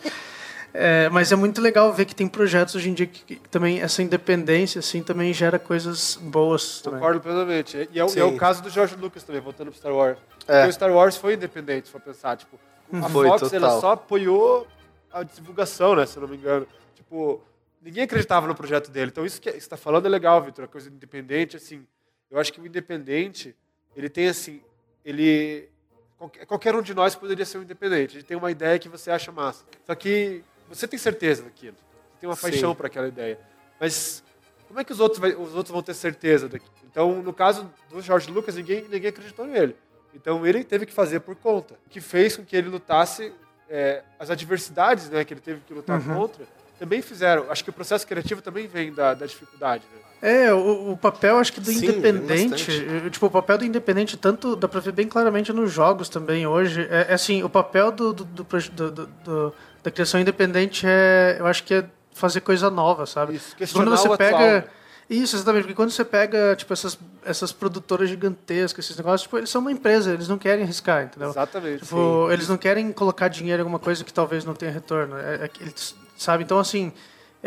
É, mas é muito legal ver que tem projetos hoje em dia que, que também essa independência assim também gera coisas boas também. Concordo plenamente. E é, e é o caso do George Lucas também, voltando pro Star Wars. É. Porque o Star Wars foi independente, se for pensar. Tipo, a Foi, Fox total. ela só apoiou a divulgação, né? Se eu não me engano. Tipo, ninguém acreditava no projeto dele. Então isso que você está falando é legal, Vitor. A coisa independente, assim. Eu acho que o independente, ele tem assim. Ele. Qualquer, qualquer um de nós poderia ser um independente. Ele tem uma ideia que você acha massa. Só que você tem certeza daquilo. Você tem uma paixão por aquela ideia. Mas como é que os outros, vai- os outros vão ter certeza daquilo? Então, no caso do George Lucas, ninguém, ninguém acreditou nele. Então, ele teve que fazer por conta. O que fez com que ele lutasse, é, as adversidades né, que ele teve que lutar contra, também fizeram. Acho que o processo criativo também vem da, da dificuldade. Né? É, o, o papel, acho que do Sim, independente, eh, tipo, o papel do independente, tanto dá pra ver bem claramente nos jogos também hoje, é, é assim, o papel do, do- do- do- da criação independente é, eu acho que é fazer coisa nova, sabe? Isso, quando você pega... atual, né? Isso, exatamente, porque quando você pega, tipo, essas, essas produtoras gigantescas, esses negócios, tipo, eles são uma empresa, eles não querem arriscar, entendeu? Exatamente. Tipo, eles não querem colocar dinheiro em alguma coisa que talvez não tenha retorno. É, é eles, sabe? Então, assim,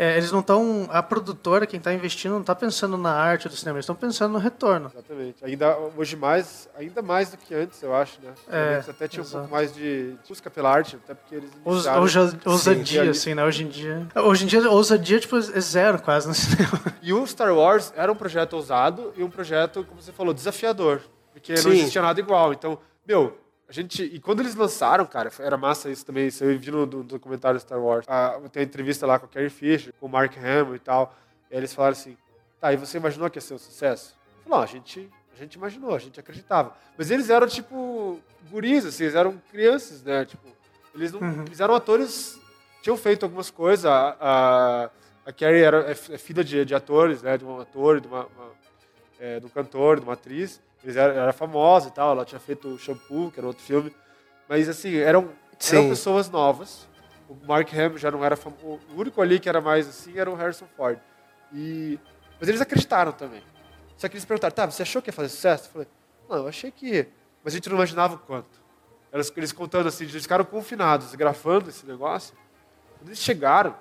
é, eles não estão. A produtora, quem está investindo, não está pensando na arte do cinema, eles estão pensando no retorno. Exatamente. Ainda hoje mais, ainda mais do que antes, eu acho, né? É, Antes até tinha um pouco mais de busca pela arte, até porque eles iniciaram- Sim, ousadia, ali- assim, né? Hoje em dia. Hoje em dia, ousadia, tipo, é zero quase no cinema. E o Star Wars era um projeto ousado e um projeto, como você falou, desafiador. Porque não Sim. existia nada igual. Então, meu, a gente. E quando eles lançaram, cara, era massa isso também. Isso eu vi no, no documentário Star Wars. Ah, tem a entrevista lá com a Carrie Fisher, com o Mark Hamill e tal. E eles falaram assim: tá, e você imaginou que ia ser um sucesso? Eu falei, não, a gente, a gente imaginou, a gente acreditava. Mas eles eram, tipo, guris, assim, eles eram crianças, né? Tipo, eles, não, eles eram atores, tinham feito algumas coisas. A, a, a Carrie era, é, é filha de, de atores, né? De um ator, de, uma, uma- é, de um cantor, de uma atriz. Eles eram, era famosa e tal, ela tinha feito o Shampoo, que era outro filme. Mas, assim, eram, eram pessoas novas. O Mark Hamill já não era famoso. O único ali que era mais assim era o Harrison Ford. E... Mas eles acreditaram também. Só que eles perguntaram, tá, você achou que ia fazer sucesso? Eu falei, não, eu achei que. Mas a gente não imaginava o quanto. Eles, eles contando assim, eles ficaram confinados, grafando esse negócio. Quando eles chegaram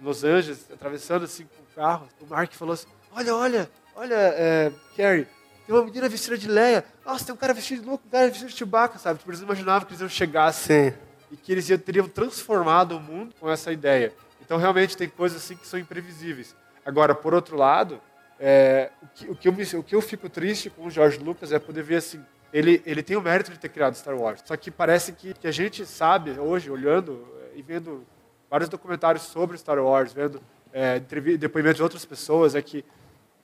em Los Angeles, atravessando assim com o carro, o Mark falou assim, olha, olha, olha, é, Carrie, tem uma menina vestida de Leia. Nossa, tem um cara vestido de louco, um cara vestido de Chewbacca, sabe? Tipo, eles imaginavam que eles iam chegar assim Sim. e que eles iam- teriam transformado o mundo com essa ideia. Então, realmente, tem coisas assim que são imprevisíveis. Agora, por outro lado, é, o, que, o, que eu o que eu fico triste com o George Lucas é poder ver assim, ele, ele tem o mérito de ter criado Star Wars. Só que parece que, que a gente sabe, hoje, olhando é, e vendo vários documentários sobre Star Wars, vendo é, depoimentos de outras pessoas, é que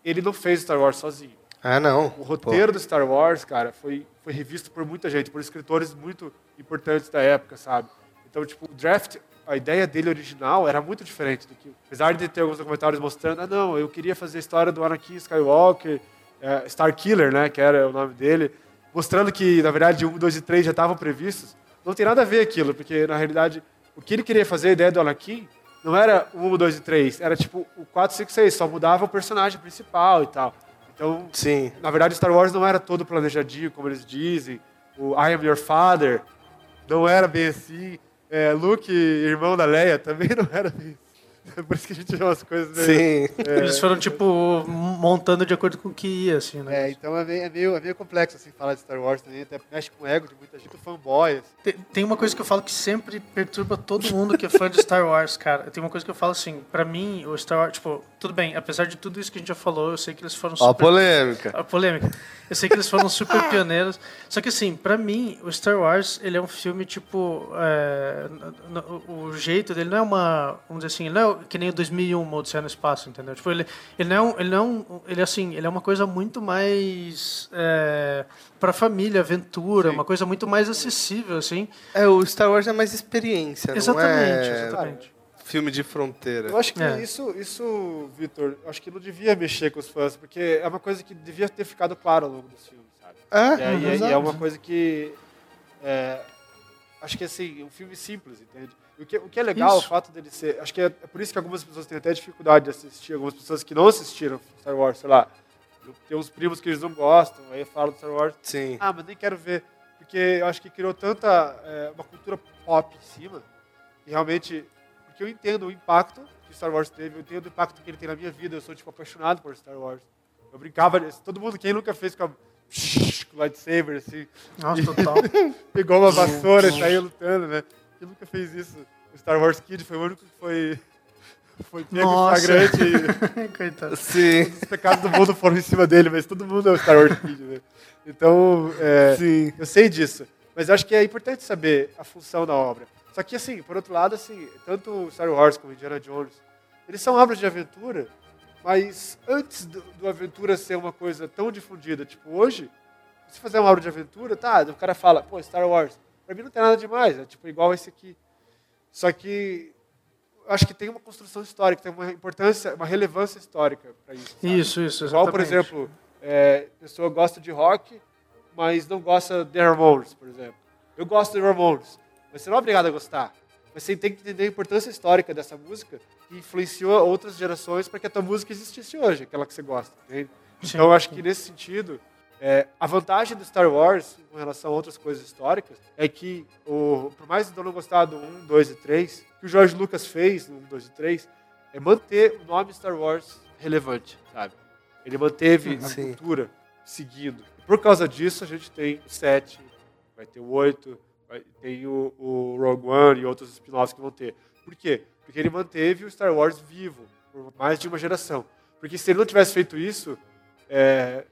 ele não fez Star Wars sozinho. Ah, não. O roteiro do Star Wars, cara, foi, foi revisto por muita gente, por escritores muito importantes da época, sabe? Então, tipo, o draft, a ideia dele original era muito diferente do que. Apesar de ter alguns documentários mostrando, ah, não, eu queria fazer a história do Anakin Skywalker, é, Star Killer, né, que era o nome dele, mostrando que, na verdade, 1, 2 e 3 já estavam previstos. Não tem nada a ver aquilo, porque, na realidade, o que ele queria fazer, a ideia do Anakin, não era o 1, 2 e 3, era tipo o 4, 5, 6, só mudava o personagem principal e tal. Então, Sim. na verdade, Star Wars não era todo planejadinho, como eles dizem. O I am your father não era bem assim. É, Luke, irmão da Leia, também não era bem assim. Por isso que a gente vê umas coisas meio... Sim. Eles foram, tipo, montando de acordo com o que ia, assim, né? É, então é meio, é, meio, é meio complexo assim, falar de Star Wars também, até mexe com o ego de muita gente, fanboy. assim. Tem, tem uma coisa que eu falo que sempre perturba todo mundo que é fã de Star Wars, cara. Tem uma coisa que eu falo assim, pra mim, o Star Wars, tipo, tudo bem, apesar de tudo isso que a gente já falou, eu sei que eles foram Ó, a super polêmica. a polêmica. Eu sei que eles foram super pioneiros. Só que, assim, pra mim, o Star Wars, ele é um filme, tipo... é, o jeito dele não é uma... Vamos dizer assim, ele não é que nem o 2001, uma Odisseia no Espaço, entendeu? Tipo, ele, ele não é um... Ele, não é um- ele, assim, ele é uma coisa muito mais... É, pra família, aventura, uma coisa muito mais acessível, assim. É, o Star Wars é mais experiência, Exatamente, não é exatamente. Filme de fronteira. Eu acho que É. isso, isso, Vitor, eu acho que não devia mexer com os fãs, porque é uma coisa que devia ter ficado claro ao longo dos filmes, sabe? É, E, e é- e é uma coisa que. é, acho que assim, um filme simples, entende? O que, o que é legal, Isso. o fato dele ser. Acho que é, é por isso que algumas pessoas têm até dificuldade de assistir, algumas pessoas que não assistiram Star Wars, sei lá. Tem uns primos que eles não gostam, aí falam do Star Wars. Sim. Ah, mas nem quero ver. Porque eu acho que criou tanta. é, uma cultura pop em cima, e realmente. Porque eu entendo o impacto que Star Wars teve, eu entendo o impacto que ele tem na minha vida, eu sou, tipo, apaixonado por Star Wars. Eu brincava, todo mundo, quem nunca fez com a. com lightsaber, assim, Nossa, total. pegou uma vassoura e saiu lutando, né? Quem nunca fez isso? O Star Wars Kid foi o único que foi. Foi pego em Nossa. flagrante e Coitado. Sim, os pecados do mundo foram em cima dele, mas todo mundo é o Star Wars Kid, né? Então, é, sim. eu sei disso, mas eu acho que é importante saber a função da obra. Só que, assim, por outro lado, assim, tanto Star Wars como Indiana Jones, eles são obras de aventura, mas antes do, do aventura ser uma coisa tão difundida, tipo, hoje, se fazer uma obra de aventura, tá, o cara fala, pô, Star Wars, pra mim não tem nada demais, é tipo igual esse aqui. Só que acho que tem uma construção histórica, tem uma importância, uma relevância histórica para isso. sabe? Isso, isso, Igual, exatamente. por exemplo, é, a pessoa gosta de rock, mas não gosta de Ramones, por exemplo. Eu gosto de Ramones, você não é obrigado a gostar. Mas você tem que entender a importância histórica dessa música que influenciou outras gerações para que a tua música existisse hoje, aquela que você gosta. Entende? Então, eu acho que nesse sentido, é, a vantagem do Star Wars com relação a outras coisas históricas é que, o, por mais que eu não gostar do 1, 2 e 3, o que o George Lucas fez no 1, 2 e 3 é manter o nome Star Wars relevante, sabe? Ele manteve a Sim. cultura seguindo. Por causa disso, a gente tem o 7, vai ter o 8, vai, tem o, o Rogue One e outros spin-offs que vão ter. Por quê? Porque ele manteve o Star Wars vivo por mais de uma geração. Porque se ele não tivesse feito isso, é,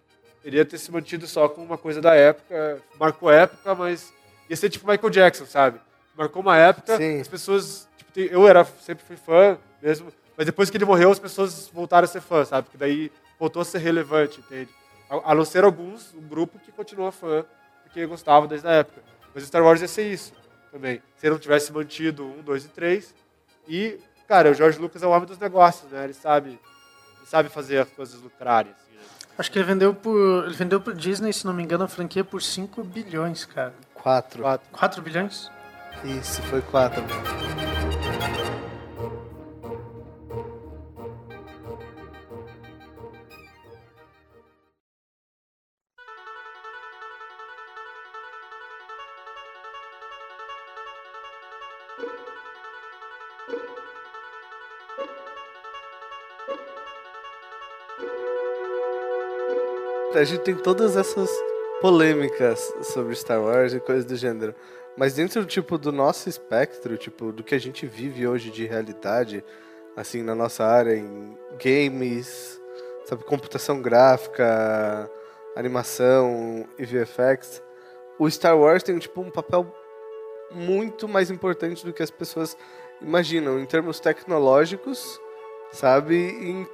ele ia ter se mantido só com uma coisa da época, marcou época, mas ia ser tipo Michael Jackson, sabe? Marcou uma época, Sim. as pessoas, tipo, eu era, sempre fui fã mesmo, mas depois que ele morreu, as pessoas voltaram a ser fã, sabe? Porque daí voltou a ser relevante, entende? A, a não ser alguns, um grupo que continua fã, porque gostava desde a época. Mas Star Wars ia ser isso também. Se ele não tivesse mantido um, dois e três. E, cara, o George Lucas é o homem dos negócios, né? Ele sabe, ele sabe fazer as coisas lucrarem, assim, né? Acho que ele vendeu por. Ele vendeu pro Disney, se não me engano, a franquia por 5 bilhões, cara. Quatro. Quatro. 4 bilhões? Isso, foi quatro. A gente tem todas essas polêmicas sobre Star Wars e coisas do gênero. Mas dentro tipo do nosso espectro, tipo do que a gente vive hoje de realidade, assim na nossa área em games, sabe, computação gráfica, animação e VFX, o Star Wars tem tipo um papel muito mais importante do que as pessoas imaginam em termos tecnológicos, sabe, em,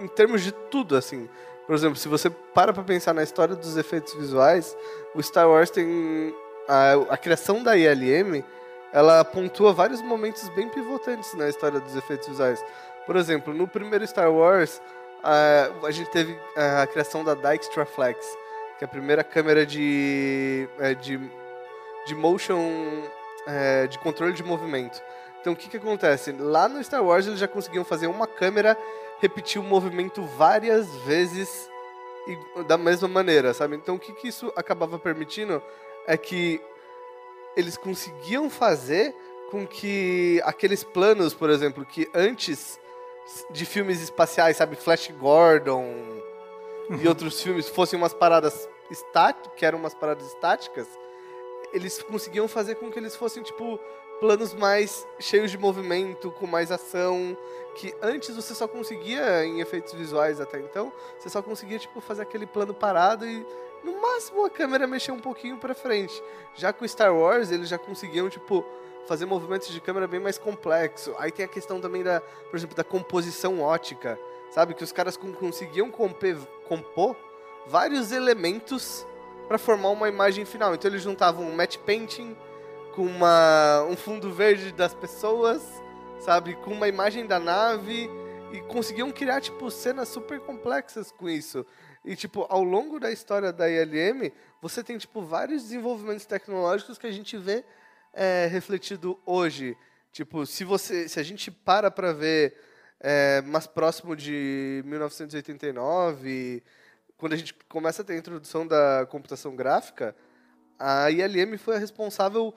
em termos de tudo assim. Por exemplo, se você para pra pensar na história dos efeitos visuais, o Star Wars tem a, a criação da ILM, ela pontua vários momentos bem pivotantes na história dos efeitos visuais. Por exemplo, no primeiro Star Wars, a, a gente teve a, criação da Dijkstra Flex, que é a primeira câmera de, é, de, de motion, é, de controle de movimento. Então, o que, que acontece? Lá no Star Wars, eles já conseguiam fazer uma câmera repetir o movimento várias vezes e da mesma maneira, sabe? Então, o que, que isso acabava permitindo é que eles conseguiam fazer com que aqueles planos, por exemplo, que antes de filmes espaciais, sabe, Flash Gordon e outros filmes fossem umas paradas estáticas, que eram umas paradas estáticas, eles conseguiam fazer com que eles fossem tipo planos mais cheios de movimento, com mais ação, que antes você só conseguia em efeitos visuais até então, você só conseguia tipo fazer aquele plano parado e no máximo a câmera mexer um pouquinho para frente. Já com Star Wars, eles já conseguiam tipo fazer movimentos de câmera bem mais complexo. Aí tem a questão também da, por exemplo, da composição ótica, sabe que os caras conseguiam compor, compor vários elementos para formar uma imagem final. Então eles juntavam um matte painting com uma, um fundo verde das pessoas, sabe, com uma imagem da nave e conseguiam criar tipo cenas super complexas com isso. E tipo, ao longo da história da ILM, você tem tipo vários desenvolvimentos tecnológicos que a gente vê é, refletido hoje. Tipo, se você, se a gente para para ver é, mais próximo de 1989, quando a gente começa a ter a introdução da computação gráfica, a ILM foi a responsável,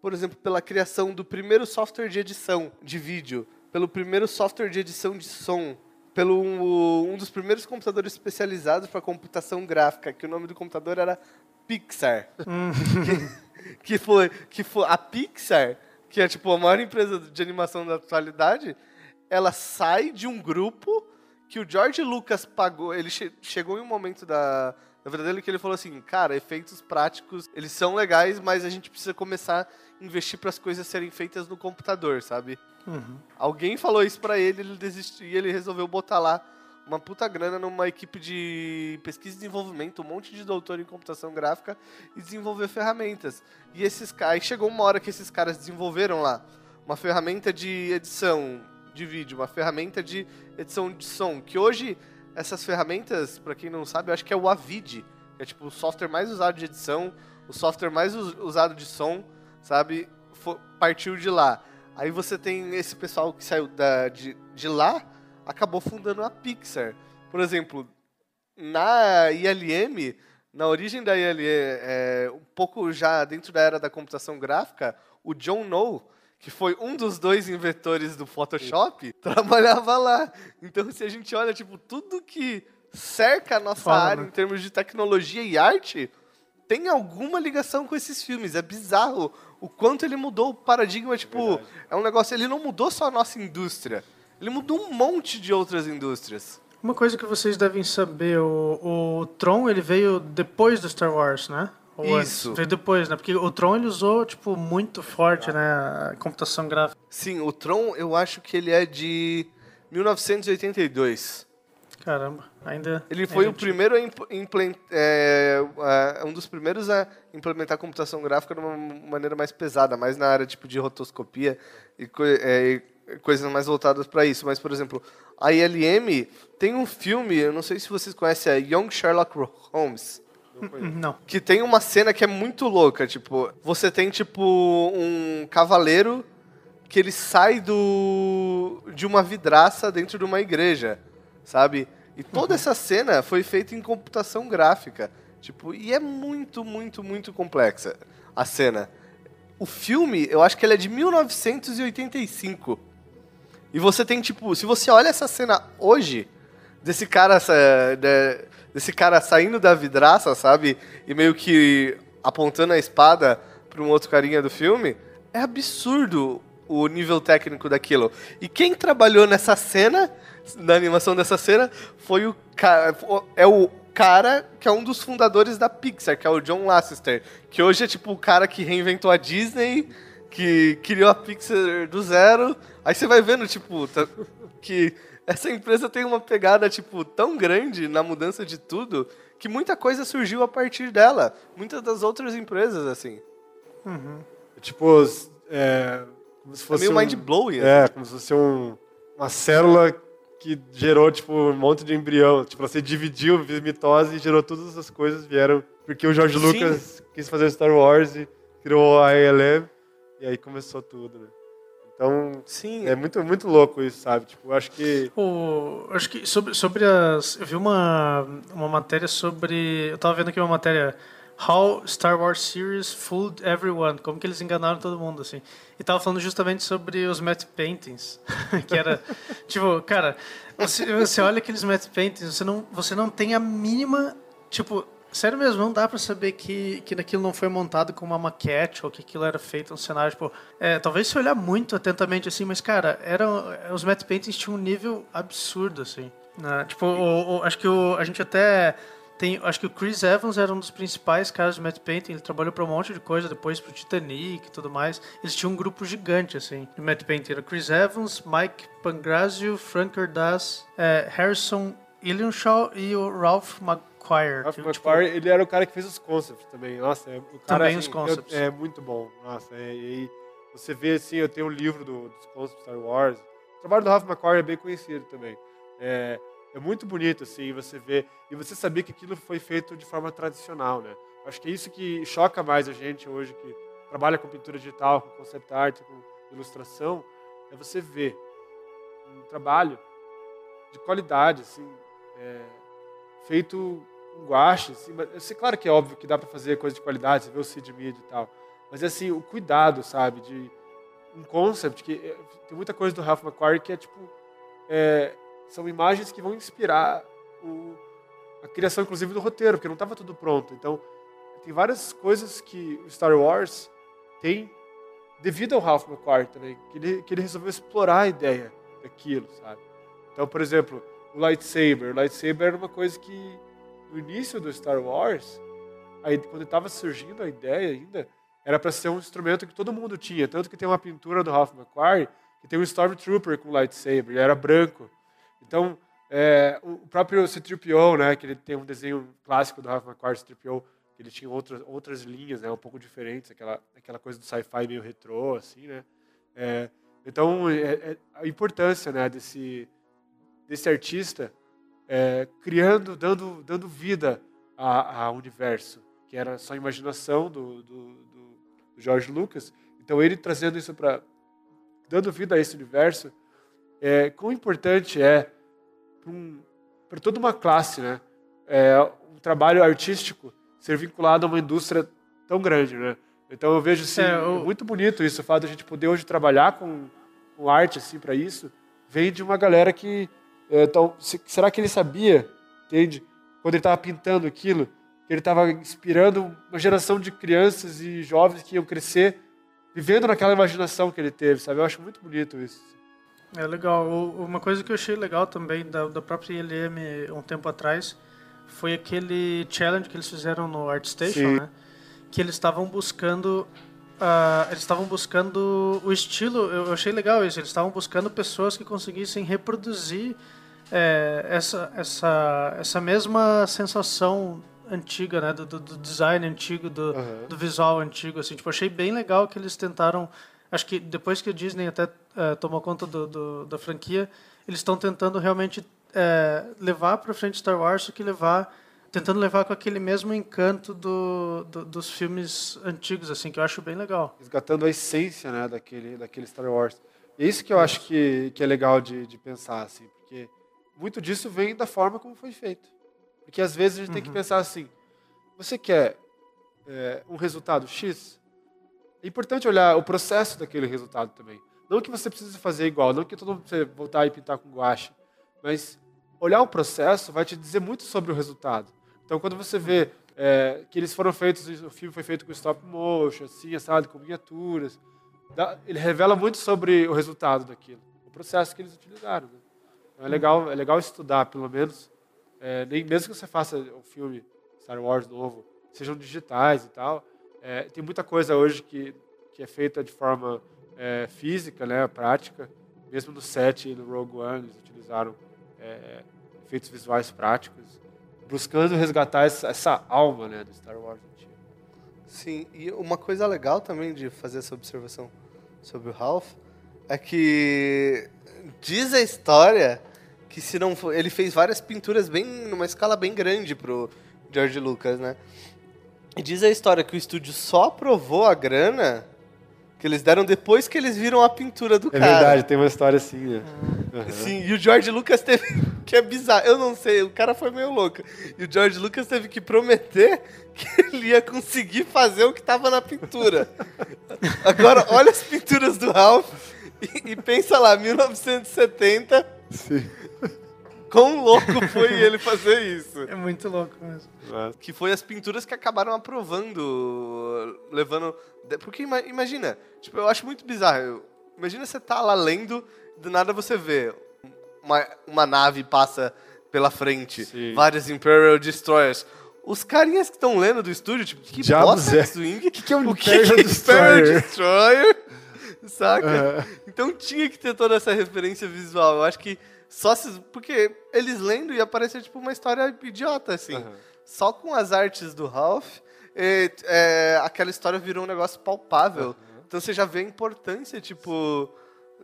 por exemplo, pela criação do primeiro software de edição de vídeo, pelo primeiro software de edição de som, pelo um, um dos primeiros computadores especializados para computação gráfica, que o nome do computador era Pixar. que, que, foi, que foi a Pixar, que é tipo a maior empresa de animação da atualidade, ela sai de um grupo que o George Lucas pagou. Ele che chegou em um momento da, vida dele que ele falou assim: cara, efeitos práticos, eles são legais, mas a gente precisa começar a investir para as coisas serem feitas no computador, sabe? Uhum. Alguém falou isso para ele, ele desistiu e ele resolveu botar lá uma puta grana numa equipe de pesquisa e desenvolvimento, um monte de doutor em computação gráfica e desenvolver ferramentas. E esses aí chegou uma hora que esses caras desenvolveram lá uma ferramenta de edição de vídeo, uma ferramenta de edição de som, que hoje essas ferramentas, para quem não sabe, eu acho que é o Avid, é tipo o software mais usado de edição, o software mais usado de som, sabe? partiu de lá. Aí você tem esse pessoal que saiu da, de, de lá, acabou fundando a Pixar. Por exemplo, na ILM, na origem da ILM, é, um pouco já dentro da era da computação gráfica, o John Knoll, que foi um dos dois inventores do Photoshop, trabalhava lá. Então, se a gente olha, tipo, tudo que cerca a nossa Fala, área né? em termos de tecnologia e arte, tem alguma ligação com esses filmes. É bizarro o quanto ele mudou o paradigma. Tipo, Verdade. é um negócio. Ele não mudou só a nossa indústria, ele mudou um monte de outras indústrias. Uma coisa que vocês devem saber, o, o Tron ele veio depois do Star Wars, né? Ou Isso. Veio depois, né? Porque o Tron ele usou, tipo, muito forte, né? A computação gráfica. Sim, o Tron eu acho que ele é de 1982. Caramba, ainda. Ele foi é o primeiro a implementar. É, um dos primeiros a implementar computação gráfica de uma maneira mais pesada, mais na área tipo de rotoscopia e, co é, coisas mais voltadas para isso. Mas, por exemplo, a ILM tem um filme, eu não sei se vocês conhecem, é Young Sherlock Holmes. Não. Que tem uma cena que é muito louca, tipo, você tem tipo um cavaleiro que ele sai do de uma vidraça dentro de uma igreja, sabe? E toda uhum. essa cena foi feita em computação gráfica, tipo, e é muito, muito, muito complexa a cena. O filme, eu acho que ele é de 1985. E você tem tipo, se você olha essa cena hoje desse cara desse cara saindo da vidraça, sabe? E meio que apontando a espada para um outro carinha do filme, é absurdo o nível técnico daquilo. E quem trabalhou nessa cena, na animação dessa cena, foi o cara. É o cara que é um dos fundadores da Pixar, que é o John Lasseter. Que hoje é tipo o cara que reinventou a Disney, que criou a Pixar do zero. Aí você vai vendo, tipo, tá, que essa empresa tem uma pegada, tipo, tão grande na mudança de tudo que muita coisa surgiu a partir dela. Muitas das outras empresas, assim. Uhum. Tipo, é, como se fosse. É meio um, mind-blowing. É, assim. como se fosse um, uma célula que gerou, tipo, um monte de embrião. Tipo, você dividiu mitose e gerou todas essas coisas, vieram. Porque o George Lucas quis fazer Star Wars e criou a ALM, e aí começou tudo, né? Então, Sim. é muito, muito louco isso, sabe? Tipo, acho que... O, acho que sobre, sobre as... Eu vi uma, uma matéria sobre... Eu tava vendo aqui uma matéria... How Star Wars Series Fooled Everyone. Como que eles enganaram todo mundo, assim. E tava falando justamente sobre os matte paintings. que era... tipo, cara, você, você olha aqueles matte paintings, você não, você não tem a mínima... Tipo, Sério mesmo, não dá pra saber que, que aquilo não foi montado com uma maquete ou que aquilo era feito um cenário, tipo, é, talvez se olhar muito atentamente assim, mas cara, eram, os matte paintings tinham um nível absurdo, assim. Né? Tipo, o, o, acho que o, a gente até tem, acho que o Chris Evans era um dos principais caras de matte painting, ele trabalhou para um monte de coisa, depois pro Titanic e tudo mais. Eles tinham um grupo gigante, assim, de matte painting. Era Chris Evans, Mike Pangrazio, Frank Erdaz, é, Harrison Illionshaw e o Ralph McQuire. Ralph que, McQuire, ele era o cara que fez os concepts também. Nossa, é, o cara, Também assim, os concepts. eu- é muito bom. Nossa, é, e você vê assim, eu tenho um livro do, dos concepts Star Wars. O trabalho do Ralph McQuire é bem conhecido também. É, é muito bonito, assim, você vê. E você sabia que aquilo foi feito de forma tradicional, né? Acho que é isso que choca mais a gente hoje, que trabalha com pintura digital, com concept art, com ilustração, é você ver um trabalho de qualidade, assim, é, feito com guache, assim, mas, assim, claro que é óbvio que dá para fazer coisa de qualidade, você vê o Cid Mead e tal, mas assim, o cuidado, sabe, de um concept, que é, tem muita coisa do Ralph McQuarrie que é tipo, é, são imagens que vão inspirar o, a criação, inclusive, do roteiro, porque não estava tudo pronto, então tem várias coisas que o Star Wars tem devido ao Ralph McQuarrie também, que ele, que ele resolveu explorar a ideia daquilo, sabe? Então, por exemplo, o lightsaber. O lightsaber era uma coisa que, no início do Star Wars, aí, quando estava surgindo a ideia ainda, era para ser um instrumento que todo mundo tinha. Tanto que tem uma pintura do Ralph McQuarrie que tem um Stormtrooper com lightsaber, ele era branco. Então, é, o próprio C-3PO, né, que ele tem um desenho clássico do Ralph McQuarrie, C-3PO, que ele tinha outras, outras linhas, né, um pouco diferentes, aquela, aquela coisa do sci-fi meio retrô, assim, né. É, então, é, é a importância, né, desse, desse artista é, criando, dando, dando vida ao universo, que era só imaginação do, do, do, George Lucas. Então, ele trazendo isso para. dando vida a esse universo, é, quão importante é para um, toda uma classe, né? É, um trabalho artístico ser vinculado a uma indústria tão grande, né? Então eu vejo assim, É, é, o- muito bonito isso, o fato de a gente poder hoje trabalhar com, com arte assim para isso, vem de uma galera que é, então, se- será que ele sabia, entende? Quando ele estava pintando aquilo, que ele estava inspirando uma geração de crianças e jovens que iam crescer vivendo naquela imaginação que ele teve, sabe? Eu acho muito bonito isso. É legal. Uma coisa que eu achei legal também da, da própria ILM um tempo atrás foi aquele challenge que eles fizeram no ArtStation, né? Que eles estavam buscando. ah, eles estavam buscando o estilo. Eu achei legal isso. Eles estavam buscando pessoas que conseguissem reproduzir é, essa, essa, essa mesma sensação antiga, né? Do, do- design antigo, do, Aham. do visual antigo, assim. Tipo, achei bem legal que eles tentaram... Acho que depois que a Disney até eh, tomou conta do, do- da franquia, eles estão tentando realmente eh, levar para frente Star Wars, só que levar... Tentando levar com aquele mesmo encanto do, do- dos filmes antigos, assim, que eu acho bem legal. resgatando a essência né, daquele, daquele Star Wars. É isso que eu acho que, que é legal de, de pensar, assim, muito disso vem da forma como foi feito. Porque às vezes a gente tem que pensar assim: você quer é, um resultado X? É importante olhar o processo daquele resultado também. Não que você precise fazer igual, não que todo mundo precisa voltar e pintar com guache, mas olhar o processo vai te dizer muito sobre o resultado. Então, quando você vê é, que eles foram feitos, o filme foi feito com stop motion, assim, assado, com miniaturas, dá- ele revela muito sobre o resultado daquilo, o processo que eles utilizaram. né? Então, é legal, é legal estudar, pelo menos, é, nem mesmo que você faça um filme Star Wars novo, sejam digitais e tal, é, tem muita coisa hoje que, que é feita de forma é, física, né, prática. Mesmo no set no Rogue One, eles utilizaram é, efeitos visuais práticos, buscando resgatar essa, essa alma né, do Star Wars antigo. Sim, e uma coisa legal também de fazer essa observação sobre o Ralph é que diz a história que se não for, ele fez várias pinturas bem numa escala bem grande pro George Lucas, né? E diz a história que o estúdio só aprovou a grana que eles deram depois que eles viram a pintura do É cara. verdade, tem uma história assim, né? Aham. Sim, e o George Lucas teve. Que é bizarro, eu não sei, o cara foi meio louco. E o George Lucas teve que prometer que ele ia conseguir fazer o que tava na pintura. Agora, olha as pinturas do Ralph e, e pensa lá, 1970, Sim. Quão louco foi ele fazer isso. É muito louco mesmo. Que foi as pinturas que acabaram aprovando, levando... Porque ima- imagina, tipo, eu acho muito bizarro. Imagina você tá lá lendo, do nada você vê uma, uma nave passa pela frente, Sim. várias Imperial Destroyers. Os carinhas que estão lendo do estúdio, tipo, que bosta é? é X-Wing? que que é um o que que é Imperial Imperial Destroyer? Destroyer? Saca? É. Então tinha que ter toda essa referência visual. Eu acho que só se. Porque eles lendo ia parecer tipo uma história idiota, assim. Aham. Só com as artes do Ralph, é, é, aquela história virou um negócio palpável. Então você já vê a importância, tipo,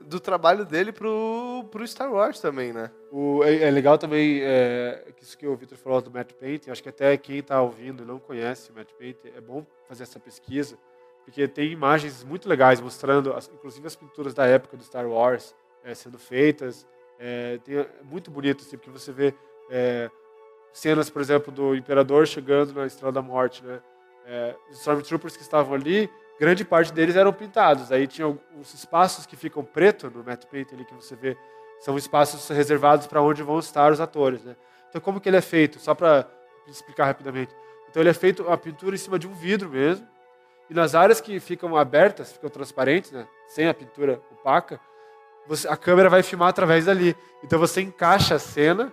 do trabalho dele pro, pro Star Wars também, né? O- é, é legal também é, que isso que o Victor falou do Matt Painting. Acho que até quem está ouvindo e não conhece o Matt Painting, é bom fazer essa pesquisa, porque tem imagens muito legais mostrando, as- inclusive as pinturas da época do Star Wars é, sendo feitas. É, tem- é muito bonito, assim, porque você vê é, cenas, por exemplo, do Imperador chegando na Estrela da Morte, né? É, os Stormtroopers que estavam ali, grande parte deles eram pintados. Aí tinha os espaços que ficam preto no Matt Painting ali que você vê são espaços reservados para onde vão estar os atores, né? Então como que ele é feito? Só para explicar rapidamente. Então ele é feito a pintura em cima de um vidro mesmo. E nas áreas que ficam abertas, ficam transparentes, né? Sem a pintura opaca, você- a câmera vai filmar através dali. Então você encaixa a cena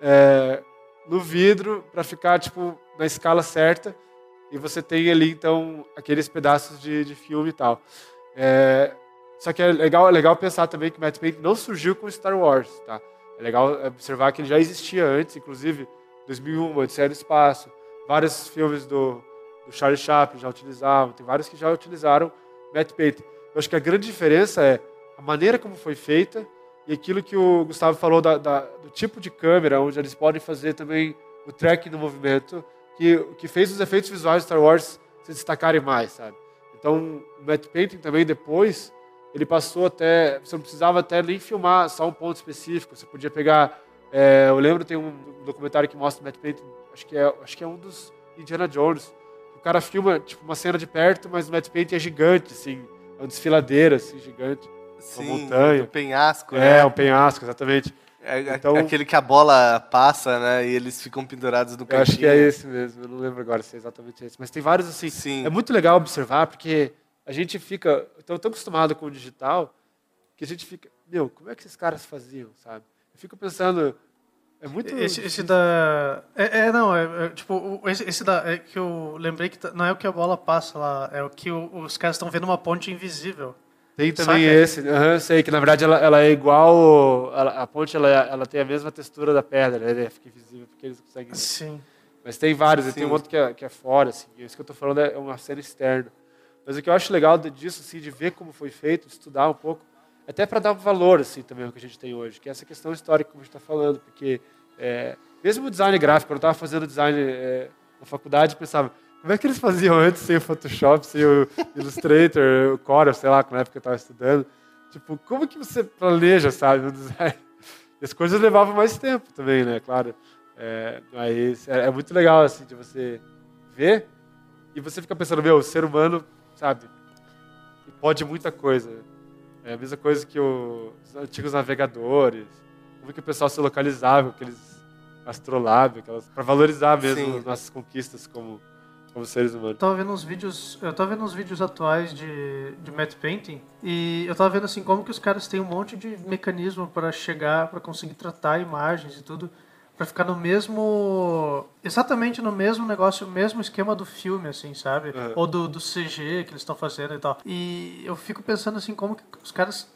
é, no vidro para ficar tipo na escala certa e você tem ali então aqueles pedaços de, de filme e tal. É, só que é legal, é legal pensar também que o Matt Painting não surgiu com Star Wars, tá? É legal observar que ele já existia antes, inclusive 2001, Odisseia no Espaço, vários filmes do, do Charlie Chaplin já utilizavam, tem vários que já utilizaram Matt Painting. Eu acho que a grande diferença é a maneira como foi feita e aquilo que o Gustavo falou da, da- do tipo de câmera, onde eles podem fazer também o tracking do movimento, que, que fez os efeitos visuais de Star Wars se destacarem mais, sabe? Então, o Matt Painting também depois, ele passou até, você não precisava até nem filmar só um ponto específico, você podia pegar, é, eu lembro tem um documentário que mostra o Matt Painting, acho que é, acho que é um dos Indiana Jones, o cara filma tipo uma cena de perto, mas o Matt Painting é gigante, assim, é uma desfiladeira, assim, gigante. Sim, montanha. o penhasco, É, né? um penhasco, exatamente. É, é então- aquele que a bola passa, né? E eles ficam pendurados no Eu cantinho. acho que é esse mesmo, eu não lembro agora se é exatamente esse. Mas tem vários assim. Sim. É muito legal observar, porque a gente fica tão, tão acostumado com o digital que a gente fica, meu, como é que esses caras faziam, sabe? Eu fico pensando, é muito. Esse, esse da. É, é, não, é, é, tipo, o- esse, esse da. É que eu lembrei que tá- não é o que a bola passa lá, é o que o- os caras estão vendo uma ponte invisível. Tem também Saca? esse, eu sei que na verdade ela, ela é igual, ela- a ponte ela, ela tem a mesma textura da pedra, né? Ela fica invisível porque eles conseguem. Sim. Mas tem vários, e Sim. tem um outro que é, que é fora, assim. e Isso que eu estou falando é uma cena externa. Mas o que eu acho legal disso, assim, de ver como foi feito, estudar um pouco, até para dar valor, assim, também ao que a gente tem hoje, que é essa questão histórica que a gente está falando, porque é, mesmo o design gráfico, quando eu estava fazendo design é, na faculdade, eu pensava, como é que eles faziam antes sem o Photoshop, sem o Illustrator, o Corel, sei lá, na época eu estava estudando. Tipo, como que você planeja, sabe, o design? As coisas levavam mais tempo também, né, claro. É, mas é, é muito legal, assim, de você ver e você fica pensando, meu, o ser humano, sabe, pode muita coisa. É a mesma coisa que o- os antigos navegadores, como que o pessoal se localizava, aqueles astrolábios, para valorizar mesmo Sim. as nossas conquistas como, como seres humanos. Eu tava vendo uns vídeos, eu tava vendo uns vídeos atuais de, de matte painting e eu tava vendo assim como que os caras têm um monte de mecanismo para chegar, para conseguir tratar imagens e tudo, para ficar no mesmo, exatamente no mesmo negócio, o mesmo esquema do filme, assim, sabe? Uhum. Ou do, do CG que eles estão fazendo e tal. E eu fico pensando assim como que os caras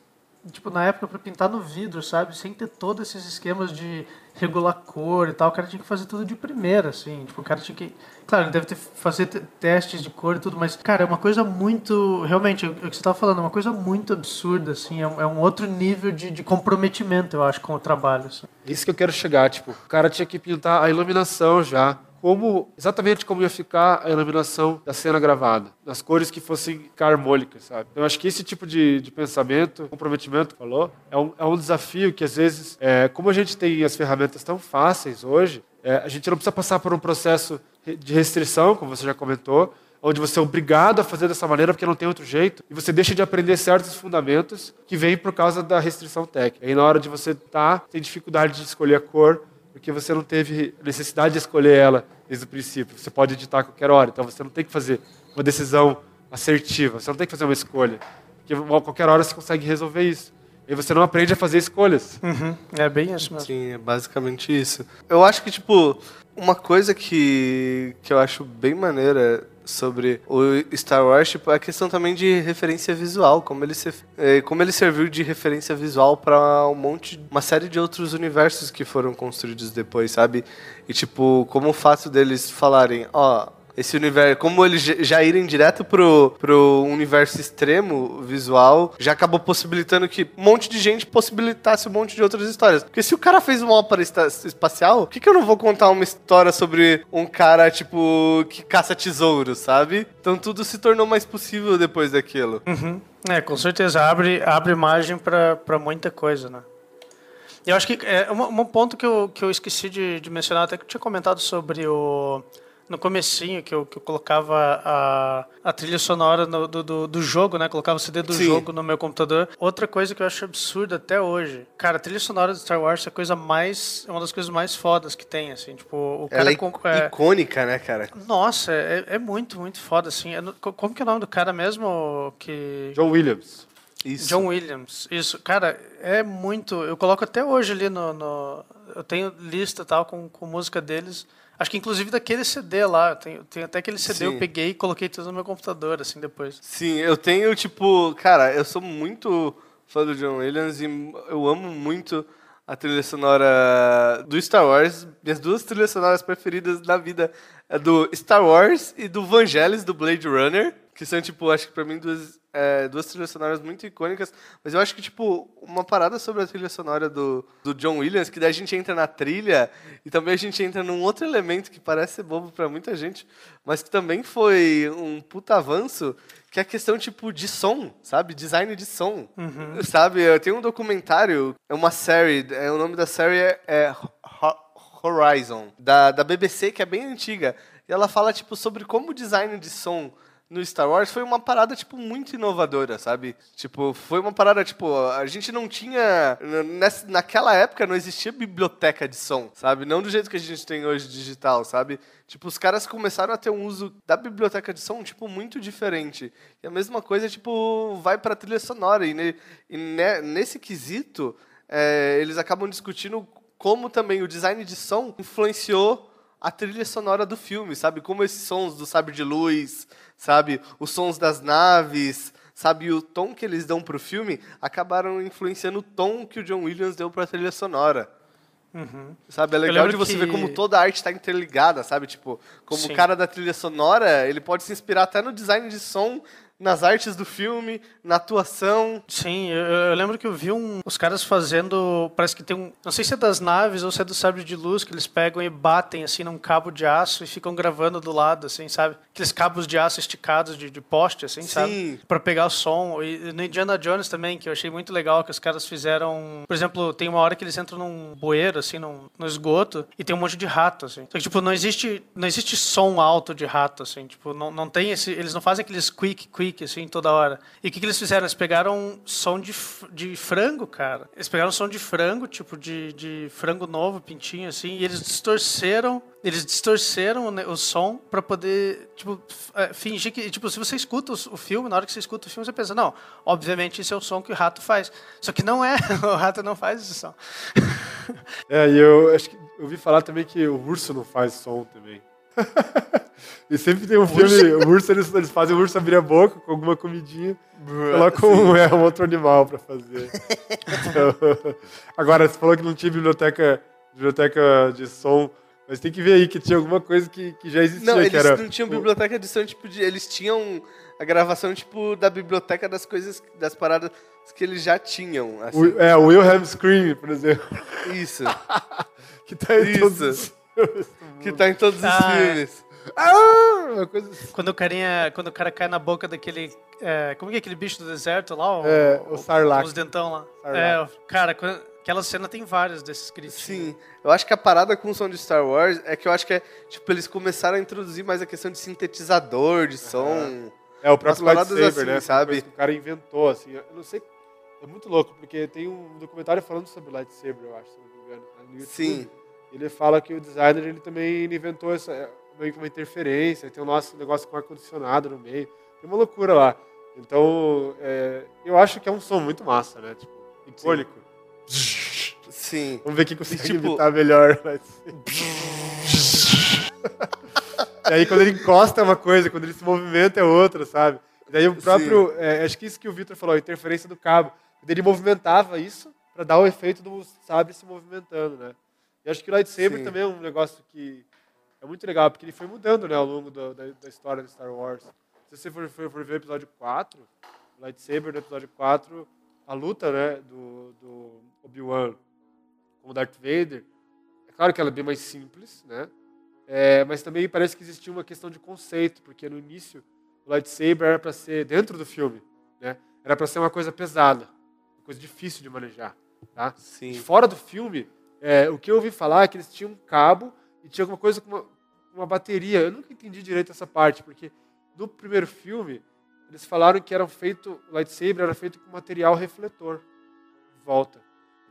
tipo, na época pra pintar no vidro, sabe? Sem ter todos esses esquemas de regular cor e tal. O cara tinha que fazer tudo de primeira, assim. Tipo, o cara tinha que... Claro, deve ter fazer te- testes de cor e tudo, mas, cara, é uma coisa muito... Realmente, o que você tava falando, é uma coisa muito absurda, assim. É um, é um outro nível de, de comprometimento, eu acho, com o trabalho, assim. É Isso que eu quero chegar, tipo, o cara tinha que pintar a iluminação já, como exatamente como ia ficar a iluminação da cena gravada, nas cores que fossem harmônicas, sabe? Eu acho que esse tipo de, de pensamento, comprometimento, falou, é um, é um desafio que às vezes, é, como a gente tem as ferramentas tão fáceis hoje, é, a gente não precisa passar por um processo de restrição, como você já comentou, onde você é obrigado a fazer dessa maneira porque não tem outro jeito, e você deixa de aprender certos fundamentos que vêm por causa da restrição técnica. Aí na hora de você estar, tá, tem dificuldade de escolher a cor, porque você não teve necessidade de escolher ela desde o princípio. Você pode editar a qualquer hora, então você não tem que fazer uma decisão assertiva, você não tem que fazer uma escolha, porque a qualquer hora você consegue resolver isso. E você não aprende a fazer escolhas. Uhum. É bem isso mesmo. Sim, é basicamente isso. Eu acho que, tipo, uma coisa que, que eu acho bem maneira sobre o Star Wars, tipo, é a questão também de referência visual, como ele, se, é, como ele serviu de referência visual para um monte, uma série de outros universos que foram construídos depois, sabe? E tipo, como o fato deles falarem, ó, esse universo, como eles já irem direto pro, pro universo extremo visual, já acabou possibilitando que um monte de gente possibilitasse um monte de outras histórias. Porque se o cara fez uma ópera espacial, por que, que eu não vou contar uma história sobre um cara, tipo, que caça tesouros, sabe? Então tudo se tornou mais possível depois daquilo. Uhum. É, com certeza abre, abre margem para muita coisa, né? Eu acho que é um, um ponto que eu, que eu esqueci de, de mencionar, até que eu tinha comentado sobre o no comecinho que eu, que eu colocava a, a trilha sonora no, do, do, do, jogo, né? Colocava o CD do Sim. jogo no meu computador. Outra coisa que eu acho absurda até hoje. Cara, a trilha sonora do Star Wars é a coisa mais. É uma das coisas mais fodas que tem, assim. Tipo, o cara. Ela é, é icônica, né, cara? Nossa, é, é muito, muito foda, assim. É, como que é o nome do cara mesmo que. John Williams. Isso. John Williams. Isso. Cara, é muito. Eu coloco até hoje ali no. no eu tenho lista tal com, com música deles. Acho que inclusive daquele CD lá, tem, tem até aquele CD Sim. eu peguei e coloquei tudo no meu computador, assim, depois. Sim, eu tenho, tipo, cara, eu sou muito fã do John Williams e eu amo muito a trilha sonora do Star Wars. Minhas duas trilhas sonoras preferidas da vida é do Star Wars e do Vangelis, do Blade Runner, que são, tipo, acho que pra mim duas é, duas trilhas sonoras muito icônicas, mas eu acho que, tipo, uma parada sobre a trilha sonora do, do John Williams, que daí a gente entra na trilha e também a gente entra num outro elemento que parece ser bobo para muita gente, mas que também foi um puta avanço, que é a questão, tipo, de som, sabe? Design de som, uhum. sabe? Tem um documentário, é uma série, é, o nome da série é, é Horizon, da, da BBC, que é bem antiga, e ela fala, tipo, sobre como o design de som no Star Wars foi uma parada, tipo, muito inovadora, sabe? Tipo, foi uma parada, tipo, a gente não tinha. Nessa, naquela época não existia biblioteca de som, sabe? Não do jeito que a gente tem hoje digital, sabe? Tipo, os caras começaram a ter um uso da biblioteca de som, tipo, muito diferente. E a mesma coisa, tipo, vai pra trilha sonora. E, ne, e ne, nesse quesito, é, eles acabam discutindo como também o design de som influenciou a trilha sonora do filme, sabe? Como esses sons do sabre de luz, sabe? Os sons das naves, sabe? O tom que eles dão para o filme acabaram influenciando o tom que o John Williams deu para a trilha sonora. Uhum. Sabe, é legal de você que... ver como toda a arte está interligada, sabe? Tipo, como Sim. o cara da trilha sonora, ele pode se inspirar até no design de som nas artes do filme, na atuação. Sim, eu, eu, lembro que eu vi um, os caras fazendo. Parece que tem um. Não sei se é das naves ou se é do sabre de luz, que eles pegam e batem assim num cabo de aço e ficam gravando do lado, assim, sabe? Aqueles cabos de aço esticados de, de poste, assim, Sim. sabe? Pra pegar o som. E no Indiana Jones também, que eu achei muito legal que os caras fizeram. Por exemplo, tem uma hora que eles entram num bueiro, assim, num, no esgoto, e tem um monte de rato, assim. Só que, tipo, não existe, não existe som alto de rato, assim. Tipo, não, não tem esse. Eles não fazem aqueles quick, quick assim, toda hora. E o que, que eles fizeram? Eles pegaram som de, de frango, cara. Eles pegaram som de frango, tipo, de, de frango novo, pintinho, assim, e eles distorceram eles distorceram o, som para poder, tipo, é, fingir que, tipo, se você escuta o, filme, na hora que você escuta o filme, você pensa, não, obviamente esse é o som que o rato faz. Só que não é, o rato não faz esse som. É, e eu acho que eu ouvi falar também que o urso não faz som também. e sempre tem um filme, o urso, eles, eles fazem o urso abrir a boca com alguma comidinha, colocam um, é, um outro animal para fazer. Então, agora, você falou que não tinha biblioteca, biblioteca de som, mas tem que ver aí que tinha alguma coisa que, que já existia. Não, eles era... não tinham biblioteca de som, tipo, de, eles tinham a gravação, tipo, da biblioteca das coisas, das paradas que eles já tinham. Assim. O, é, o Wilhelm Scream, por exemplo. Isso. que tá em Isso. todos que tá em todos os ah, é. filmes. Ah, coisa assim. quando o carinha, quando o cara cai na boca daquele, é, como que é aquele bicho do deserto lá? O, é, o Sarlacc. Os dentão lá. Sarlacc. É, cara, quando, Aquela cena tem vários desses gritos. Sim, eu acho que a parada com o som de Star Wars é que eu acho que é, tipo, eles começaram a introduzir mais a questão de sintetizador, de som. É, o próprio lightsaber, assim, né? sabe? O cara inventou, assim. Eu não sei. É muito louco, porque tem um documentário falando sobre lightsaber, eu acho, se não me engano. no YouTube. Sim. Ele fala que o designer ele também inventou essa, é, meio que uma interferência, tem o nosso negócio com ar-condicionado no meio. Tem uma loucura lá. Então, é, eu acho que é um som muito massa, né? Tipo, icônico. Sim. Vamos ver quem consegue tipo- imitar melhor. vai ser. e aí, quando ele encosta é uma coisa, quando ele se movimenta é outra, sabe? E daí o próprio. é, acho que isso que o Victor falou, a interferência do cabo. Ele movimentava isso para dar o efeito do sabre se movimentando, né? E acho que o lightsaber Sim. também é um negócio que é muito legal, porque ele foi mudando né, ao longo do- da, da história de Star Wars. Se você for, for, for ver o episódio 4, o lightsaber no episódio 4, a luta né, do, do Obi-Wan com o Darth Vader, é claro que ela é bem mais simples, né? É, mas também parece que existia uma questão de conceito, porque no início o lightsaber era para ser, dentro do filme, né? era para ser uma coisa pesada, uma coisa difícil de manejar. Tá? Sim. Fora do filme, é, o que eu ouvi falar é que eles tinham um cabo e tinha alguma coisa com uma, uma bateria. Eu nunca entendi direito essa parte, porque no primeiro filme, eles falaram que era feito, o lightsaber era feito com material refletor em volta.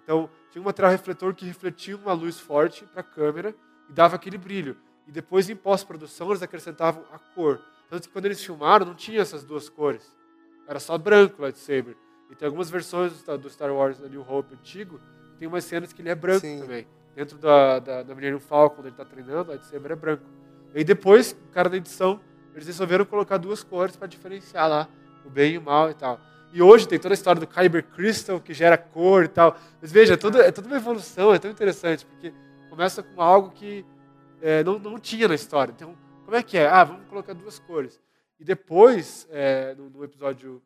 Então, tinha um material refletor que refletia uma luz forte para a câmera e dava aquele brilho. E depois, em pós-produção, eles acrescentavam a cor. Tanto que quando eles filmaram, não tinha essas duas cores. Era só branco o lightsaber. E tem algumas versões do Star- Wars da New Hope antigo, tem umas cenas que ele é branco Sim. também. Dentro da, da, da Millennium Falcon, quando ele está treinando, o lightsaber é branco. E depois, o cara da edição, eles resolveram colocar duas cores para diferenciar lá o bem e o mal e tal. E hoje tem toda a história do Kyber Crystal, que gera cor e tal. Mas veja, é, tudo, é toda uma evolução, é tão interessante, porque começa com algo que é, não, não tinha na história. Então, como é que é? Ah, vamos colocar duas cores. E depois, é, no, no episódio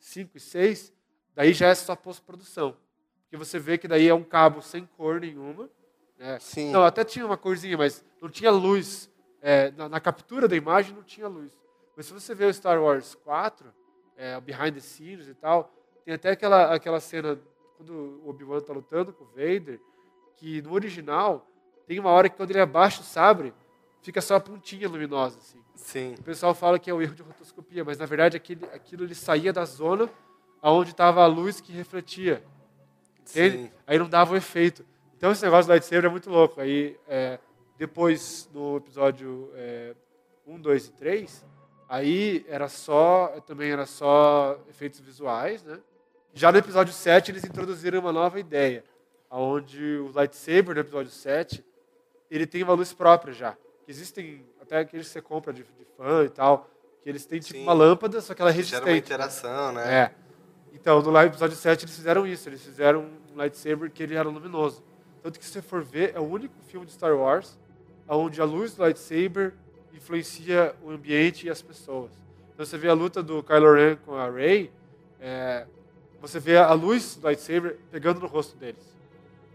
5 e 6, daí já é só pós-produção. Porque você vê que daí é um cabo sem cor nenhuma. Né? Sim. Não, até tinha uma corzinha, mas não tinha luz. É, na, na captura da imagem não tinha luz. Mas se você vê o Star Wars 4, é, o behind the scenes e tal, tem até aquela, aquela cena quando o Obi-Wan tá lutando com o Vader, que no original tem uma hora que quando ele abaixa o sabre, fica só a pontinha luminosa, assim. Sim. O pessoal fala que é o erro de rotoscopia, mas na verdade aquele, aquilo ele saía da zona onde estava a luz que refletia. Sim. Aí não dava o efeito. Então esse negócio do lightsaber é muito louco. Aí é, depois, no episódio é, 1, 2 e 3, aí era só, também era só efeitos visuais, né? Já no episódio 7 eles introduziram uma nova ideia, onde o lightsaber no episódio 7, ele tem uma luz própria já. Existem até aqueles que você compra de, de fã e tal, que eles têm tipo Sim. uma lâmpada, só que ela é Gera resistente. uma interação, né? É. Então, no live episódio 7 eles fizeram isso. Eles fizeram um lightsaber que ele era luminoso. Tanto que se você for ver, é o único filme de Star Wars onde a luz do lightsaber influencia o ambiente e as pessoas. Então você vê a luta do Kylo Ren com a Rey, é, você vê a luz do lightsaber pegando no rosto deles,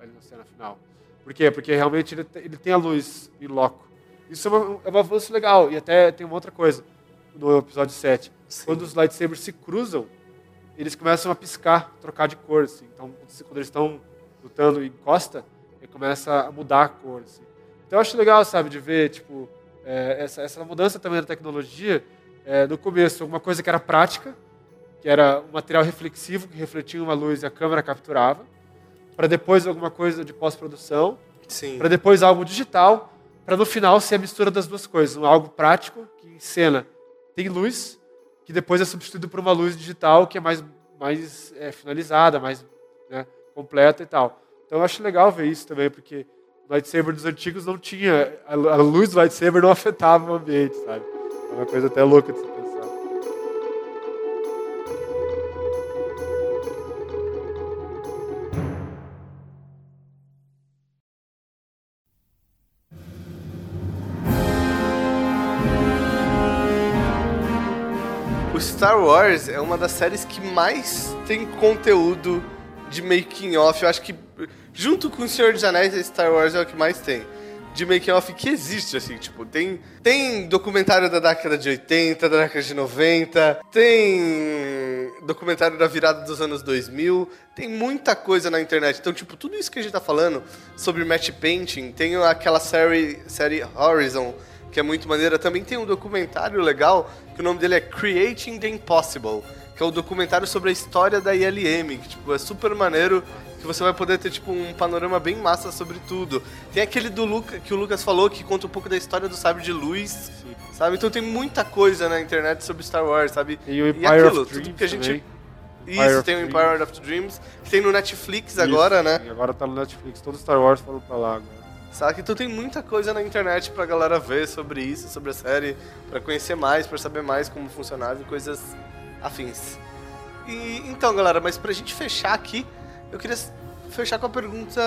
ali na cena final. Por quê? Porque realmente ele, ele tem a luz em loco. Isso é, uma, é um avanço legal. E até tem uma outra coisa no episódio 7. Sim. Quando os lightsabers se cruzam, eles começam a piscar, trocar de cor. Assim. Então, quando eles estão lutando e encosta, ele começa a mudar a cor. Assim. Então, eu acho legal, sabe, de ver tipo, é, essa, essa mudança também da tecnologia. É, no começo, alguma coisa que era prática, que era um material reflexivo que refletia uma luz e a câmera capturava, para depois alguma coisa de pós-produção, para depois algo digital, para no final ser a mistura das duas coisas, um algo prático que em cena tem luz, que depois é substituído por uma luz digital que é mais mais é, finalizada, mais né, completa e tal. Então eu acho legal ver isso também, porque o lightsaber dos antigos não tinha a, luz do lightsaber não afetava o ambiente, sabe? É uma coisa até louca de se pensar. Star Wars é uma das séries que mais tem conteúdo de making off. Eu acho que junto com o Senhor dos Anéis, Star Wars é o que mais tem. de making off que existe, assim, tipo, tem, tem documentário da década de 80, da década de 90, tem documentário da virada dos anos 2000, tem muita coisa na internet. Então, tipo, tudo isso que a gente tá falando sobre match painting, tem aquela série, série Horizon, que é muito maneira, também tem um documentário legal, que o nome dele é Creating the Impossible, que é o documentário sobre a história da ILM, que, tipo, é super maneiro que você vai poder ter tipo um panorama bem massa sobre tudo. Tem aquele do Luca, que o Lucas falou que conta um pouco da história do sabre de luz, Sim. sabe? Então tem muita coisa na internet sobre Star Wars, sabe? E o Empire e aquilo, of tudo que a gente também. Isso, tem o Empire of Dreams, que tem no Netflix Isso, agora, né? agora tá no Netflix, todo Star Wars falou pra lá agora. Sabe? Então tem muita coisa na internet pra galera ver sobre isso, sobre a série, para conhecer mais, para saber mais como funcionava e coisas afins. E então, galera, mas pra gente fechar aqui, eu queria fechar com a pergunta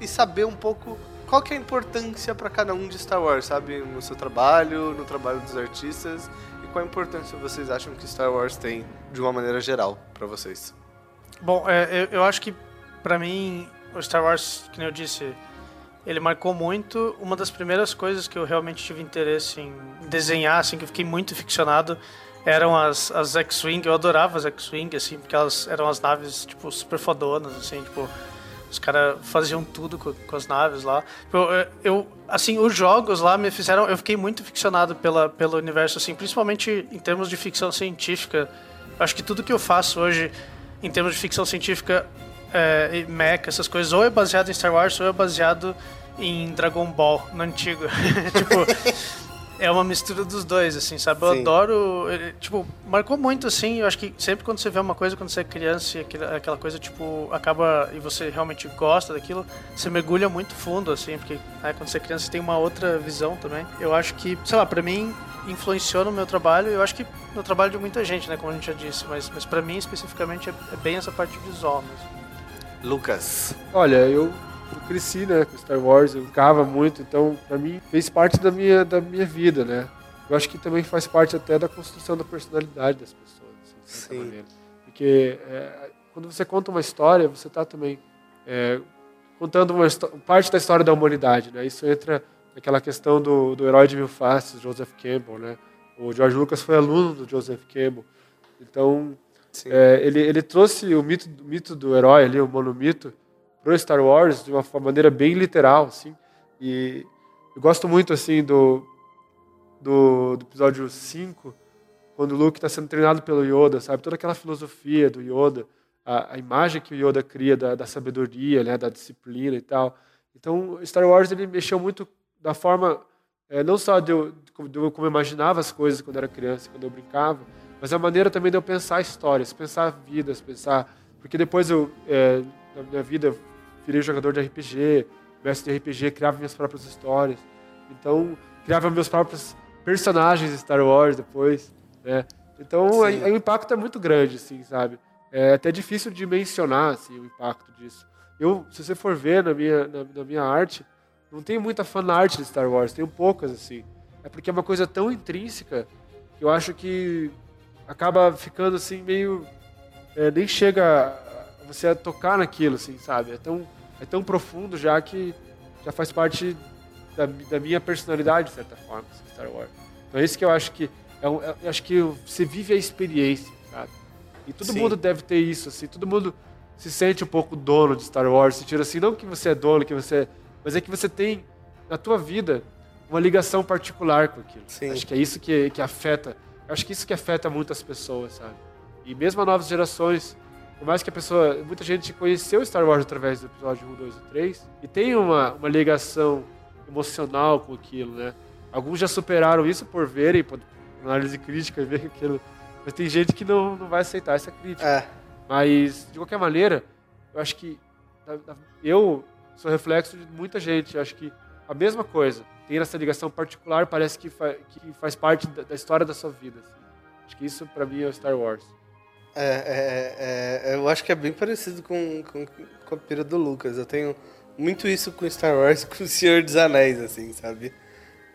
e saber um pouco qual que é a importância para cada um de Star Wars, sabe? No seu trabalho, no trabalho dos artistas e qual a importância vocês acham que Star Wars tem de uma maneira geral para vocês? Bom, é, eu, eu acho que para mim o Star Wars, que eu disse, ele marcou muito. Uma das primeiras coisas que eu realmente tive interesse em desenhar, assim, que eu fiquei muito ficcionado, eram as, as X-Wing. Eu adorava as X-Wing, assim, porque elas eram as naves, tipo, super fodonas, assim, tipo... Os caras faziam tudo com, com, as naves lá. Eu, eu, assim, os jogos lá me fizeram... Eu fiquei muito ficcionado pela, pelo universo, assim, principalmente em termos de ficção científica. Acho que tudo que eu faço hoje, em termos de ficção científica, é, mecha, essas coisas, ou é baseado em Star Wars, ou é baseado em Dragon Ball, no antigo. tipo é uma mistura dos dois, assim, sabe? Eu Sim. adoro. Tipo, marcou muito, assim. Eu acho que sempre quando você vê uma coisa, quando você é criança e aquela, coisa, tipo, acaba. e você realmente gosta daquilo, você mergulha muito fundo, assim, porque né, quando você é criança você tem uma outra visão também. Eu acho que, sei lá, pra mim, influenciou no meu trabalho. Eu acho que no trabalho de muita gente, né? Como a gente já disse, mas, mas pra mim especificamente é, é bem essa parte visual mesmo. Lucas. Olha, eu eu cresci, né, com Star Wars, eu ficava muito, então para mim fez parte da minha, da minha vida, né. Eu acho que também faz parte até da construção da personalidade das pessoas, assim, de certa Sim. maneira. Porque é, quando você conta uma história, você está também é, contando uma parte da história da humanidade, né. Isso entra naquela questão do, do herói de mil faces, Joseph Campbell, né. O George Lucas foi aluno do Joseph Campbell, então é, ele, ele trouxe o mito, o mito do herói ali, o monomito, pro Star Wars de uma maneira bem literal, assim. E eu gosto muito, assim, do, do, do episódio 5, quando o Luke está sendo treinado pelo Yoda, sabe? Toda aquela filosofia do Yoda, a, a imagem que o Yoda cria da, da sabedoria, né? Da disciplina e tal. Então, Star Wars, ele mexeu muito da forma, é, não só de eu, de eu, como eu imaginava as coisas quando era criança, quando eu brincava, mas a maneira também de eu pensar histórias, pensar vidas, pensar... Porque depois eu, é, na minha vida, virei jogador de RPG, mestre de RPG, criava minhas próprias histórias. Então, criava meus próprios personagens de Star Wars depois, né? Então, o impacto é muito grande, assim, sabe? É até difícil de mencionar, assim, o impacto disso. Eu, se você for ver na minha, na, na minha arte, não tenho muita fanart de Star Wars, tenho poucas, assim. É porque é uma coisa tão intrínseca que eu acho que acaba ficando, assim, meio... É, nem chega você a tocar naquilo, assim, sabe? É tão é tão profundo já que já faz parte da, da minha personalidade, de certa forma, Star Wars. Então, é isso que eu acho que. É, um, é, eu acho que você vive a experiência, sabe? E todo Sim. mundo deve ter isso, assim. Todo mundo se sente um pouco dono de Star Wars, se tira assim, não que você é dono, que você. Mas é que você tem na tua vida uma ligação particular com aquilo. Sim. Acho que é isso que, que afeta. Acho que isso que afeta muitas pessoas, sabe? E mesmo as novas gerações por mais que a pessoa. Muita gente conheceu Star Wars através do episódio 1, 2 e 3 e tem uma, uma ligação emocional com aquilo, né? Alguns já superaram isso por verem, por análise crítica, ver aquilo. Mas tem gente que não, não vai aceitar essa crítica. É. Mas, de qualquer maneira, eu acho que. Eu sou reflexo de muita gente. Eu acho que a mesma coisa. Tem essa ligação particular, parece que, fa que faz parte da, da, história da sua vida. Assim. Acho que isso, para mim, é o Star Wars. É, é, é, eu acho que é bem parecido com, com, com a pira do Lucas. Eu tenho muito isso com Star Wars com o Senhor dos Anéis, assim, sabe?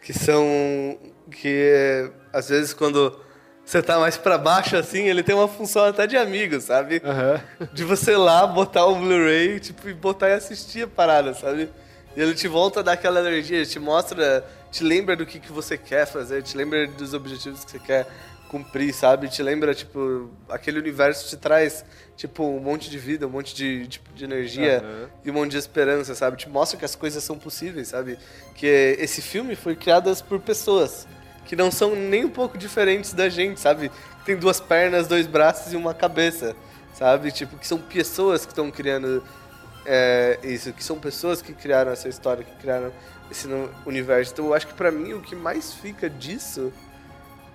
Que são. Que às vezes quando você tá mais pra baixo, assim, ele tem uma função até de amigo, sabe? Uhum. De você lá botar o Blu-ray tipo, e botar e assistir a parada, sabe? E ele te volta a dar aquela energia, te mostra, te lembra do que, que você quer fazer, te lembra dos objetivos que você quer cumprir, sabe? Te lembra, tipo, aquele universo te traz, tipo, um monte de vida, um monte de, tipo, de energia Aham. e um monte de esperança, sabe? Te mostra que as coisas são possíveis, sabe? Que esse filme foi criado por pessoas que não são nem um pouco diferentes da gente, sabe? Tem duas pernas, dois braços e uma cabeça, sabe? Tipo, que são pessoas que estão criando é, isso, que são pessoas que criaram essa história, que criaram esse universo. Então, eu acho que pra mim o que mais fica disso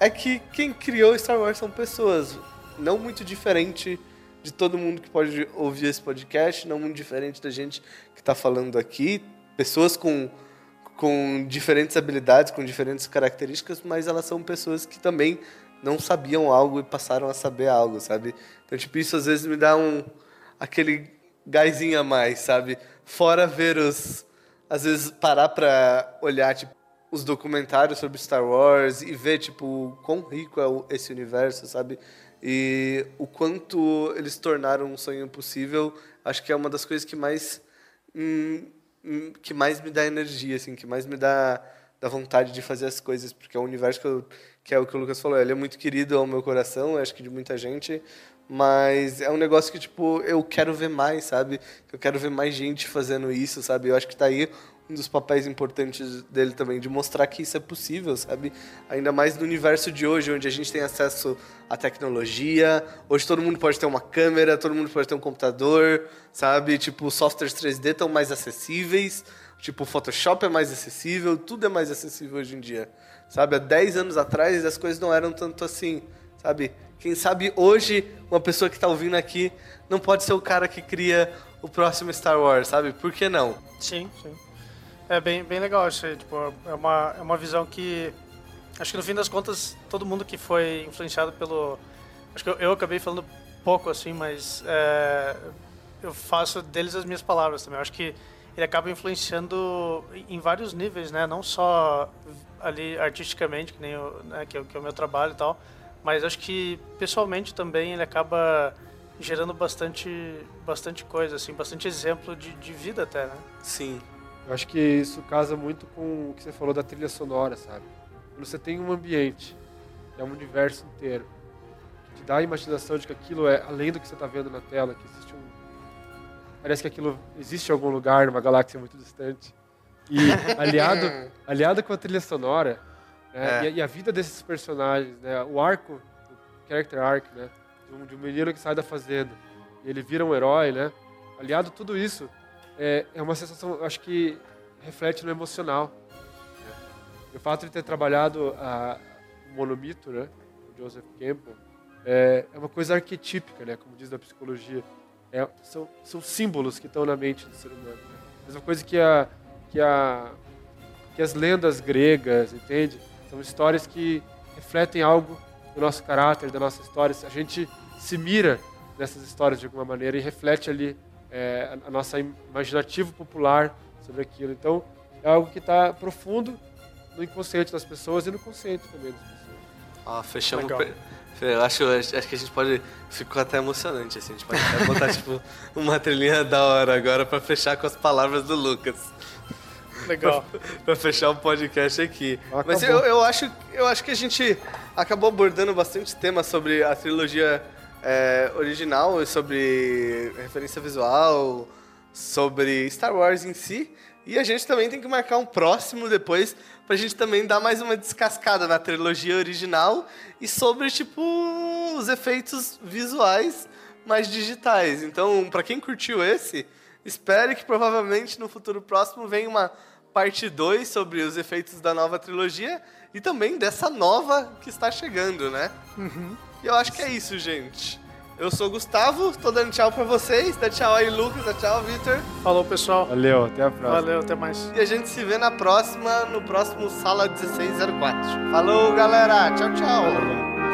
é que quem criou Star Wars são pessoas, não muito diferente de todo mundo que pode ouvir esse podcast, não muito diferente da gente que tá falando aqui, pessoas com com diferentes habilidades, com diferentes características, mas elas são pessoas que também não sabiam algo e passaram a saber algo, sabe? Então, tipo, isso às vezes me dá um aquele gásinho a mais, sabe? Fora ver os às vezes parar pra olhar tipo os documentários sobre Star Wars e ver tipo quão rico é esse universo, sabe? E o quanto eles tornaram um sonho possível, acho que é uma das coisas que mais hum, hum, que mais me dá energia, assim, que mais me dá, dá vontade de fazer as coisas, porque é um universo que, eu, que é o que o Lucas falou, ele é muito querido ao meu coração, acho que de muita gente, mas é um negócio que, tipo, eu quero ver mais, sabe? Eu quero ver mais gente fazendo isso, sabe? Eu acho que tá aí um dos papéis importantes dele também, de mostrar que isso é possível, sabe? Ainda mais no universo de hoje, onde a gente tem acesso à tecnologia, hoje todo mundo pode ter uma câmera, todo mundo pode ter um computador, sabe? Tipo, softwares 3D estão mais acessíveis, tipo, Photoshop é mais acessível, tudo é mais acessível hoje em dia, sabe? Há 10 anos atrás as coisas não eram tanto assim, sabe? Quem sabe hoje uma pessoa que está ouvindo aqui não pode ser o cara que cria o próximo Star Wars, sabe? Por que não? Sim, sim. É bem, bem legal isso aí. Tipo, é uma, é uma visão que. Acho que no fim das contas, todo mundo que foi influenciado pelo. Acho que eu, eu acabei falando pouco assim, mas é, eu faço deles as minhas palavras também. Eu acho que ele acaba influenciando em- vários níveis, né? Não só ali artisticamente, que nem o, né, que, é que é o meu trabalho e tal, mas acho que pessoalmente também ele acaba gerando bastante, bastante coisa, assim, bastante exemplo de, de vida até, né? Sim. Eu acho que isso casa muito com o que você falou da trilha sonora, sabe? Quando você tem um ambiente, que é um universo inteiro, que te dá a imaginação de que aquilo é além do que você está vendo na tela, que existe um. Parece que aquilo existe em algum lugar, numa galáxia muito distante. E aliado, aliado com a trilha sonora, né? É. e, a, e a vida desses personagens, né? O arco, o character arc, né? De um, de um menino que sai da fazenda e ele vira um herói, né? Aliado a tudo isso, é, é uma sensação, acho que reflete no emocional. né? O fato de ter trabalhado a, o monomito, né, o Joseph Campbell, é, é uma coisa arquetípica, né, como diz a psicologia. É, são, são símbolos que estão na mente do ser humano. Né? Mesma coisa que, a, que, a, que as lendas gregas, entende? São histórias que refletem algo do nosso caráter, da nossa história. A gente se mira nessas histórias de alguma maneira e reflete ali é, a, nossa im- imaginativo popular sobre aquilo. Então, é algo que está profundo no inconsciente das pessoas e no consciente também das pessoas. Ó, fechamos. Eu acho, acho que a gente pode. Ficou até emocionante, assim. A gente pode até botar, tipo, uma trilhinha da hora agora pra fechar com as palavras do Lucas. Legal. pra fechar o podcast aqui. Acabou. Mas eu, eu, acho, eu acho que a gente acabou abordando bastante temas sobre a trilogia é, original, e sobre referência visual, sobre Star Wars em si. E a gente também tem que marcar um próximo depois pra gente também dar mais uma descascada na trilogia original e sobre, tipo, os efeitos visuais mais digitais. Então, pra quem curtiu esse, espere que provavelmente no futuro próximo venha uma parte 2 sobre os efeitos da nova trilogia e também dessa nova que está chegando, né? E eu acho que é isso, gente. Eu sou o Gustavo, tô dando tchau pra vocês. Dá tchau aí, Lucas. Dá tchau, Victor. Falou, pessoal. Valeu, até a próxima. Valeu, até mais. E a gente se vê na próxima, no próximo Sala 1604. Falou, galera. Tchau, tchau. Valeu.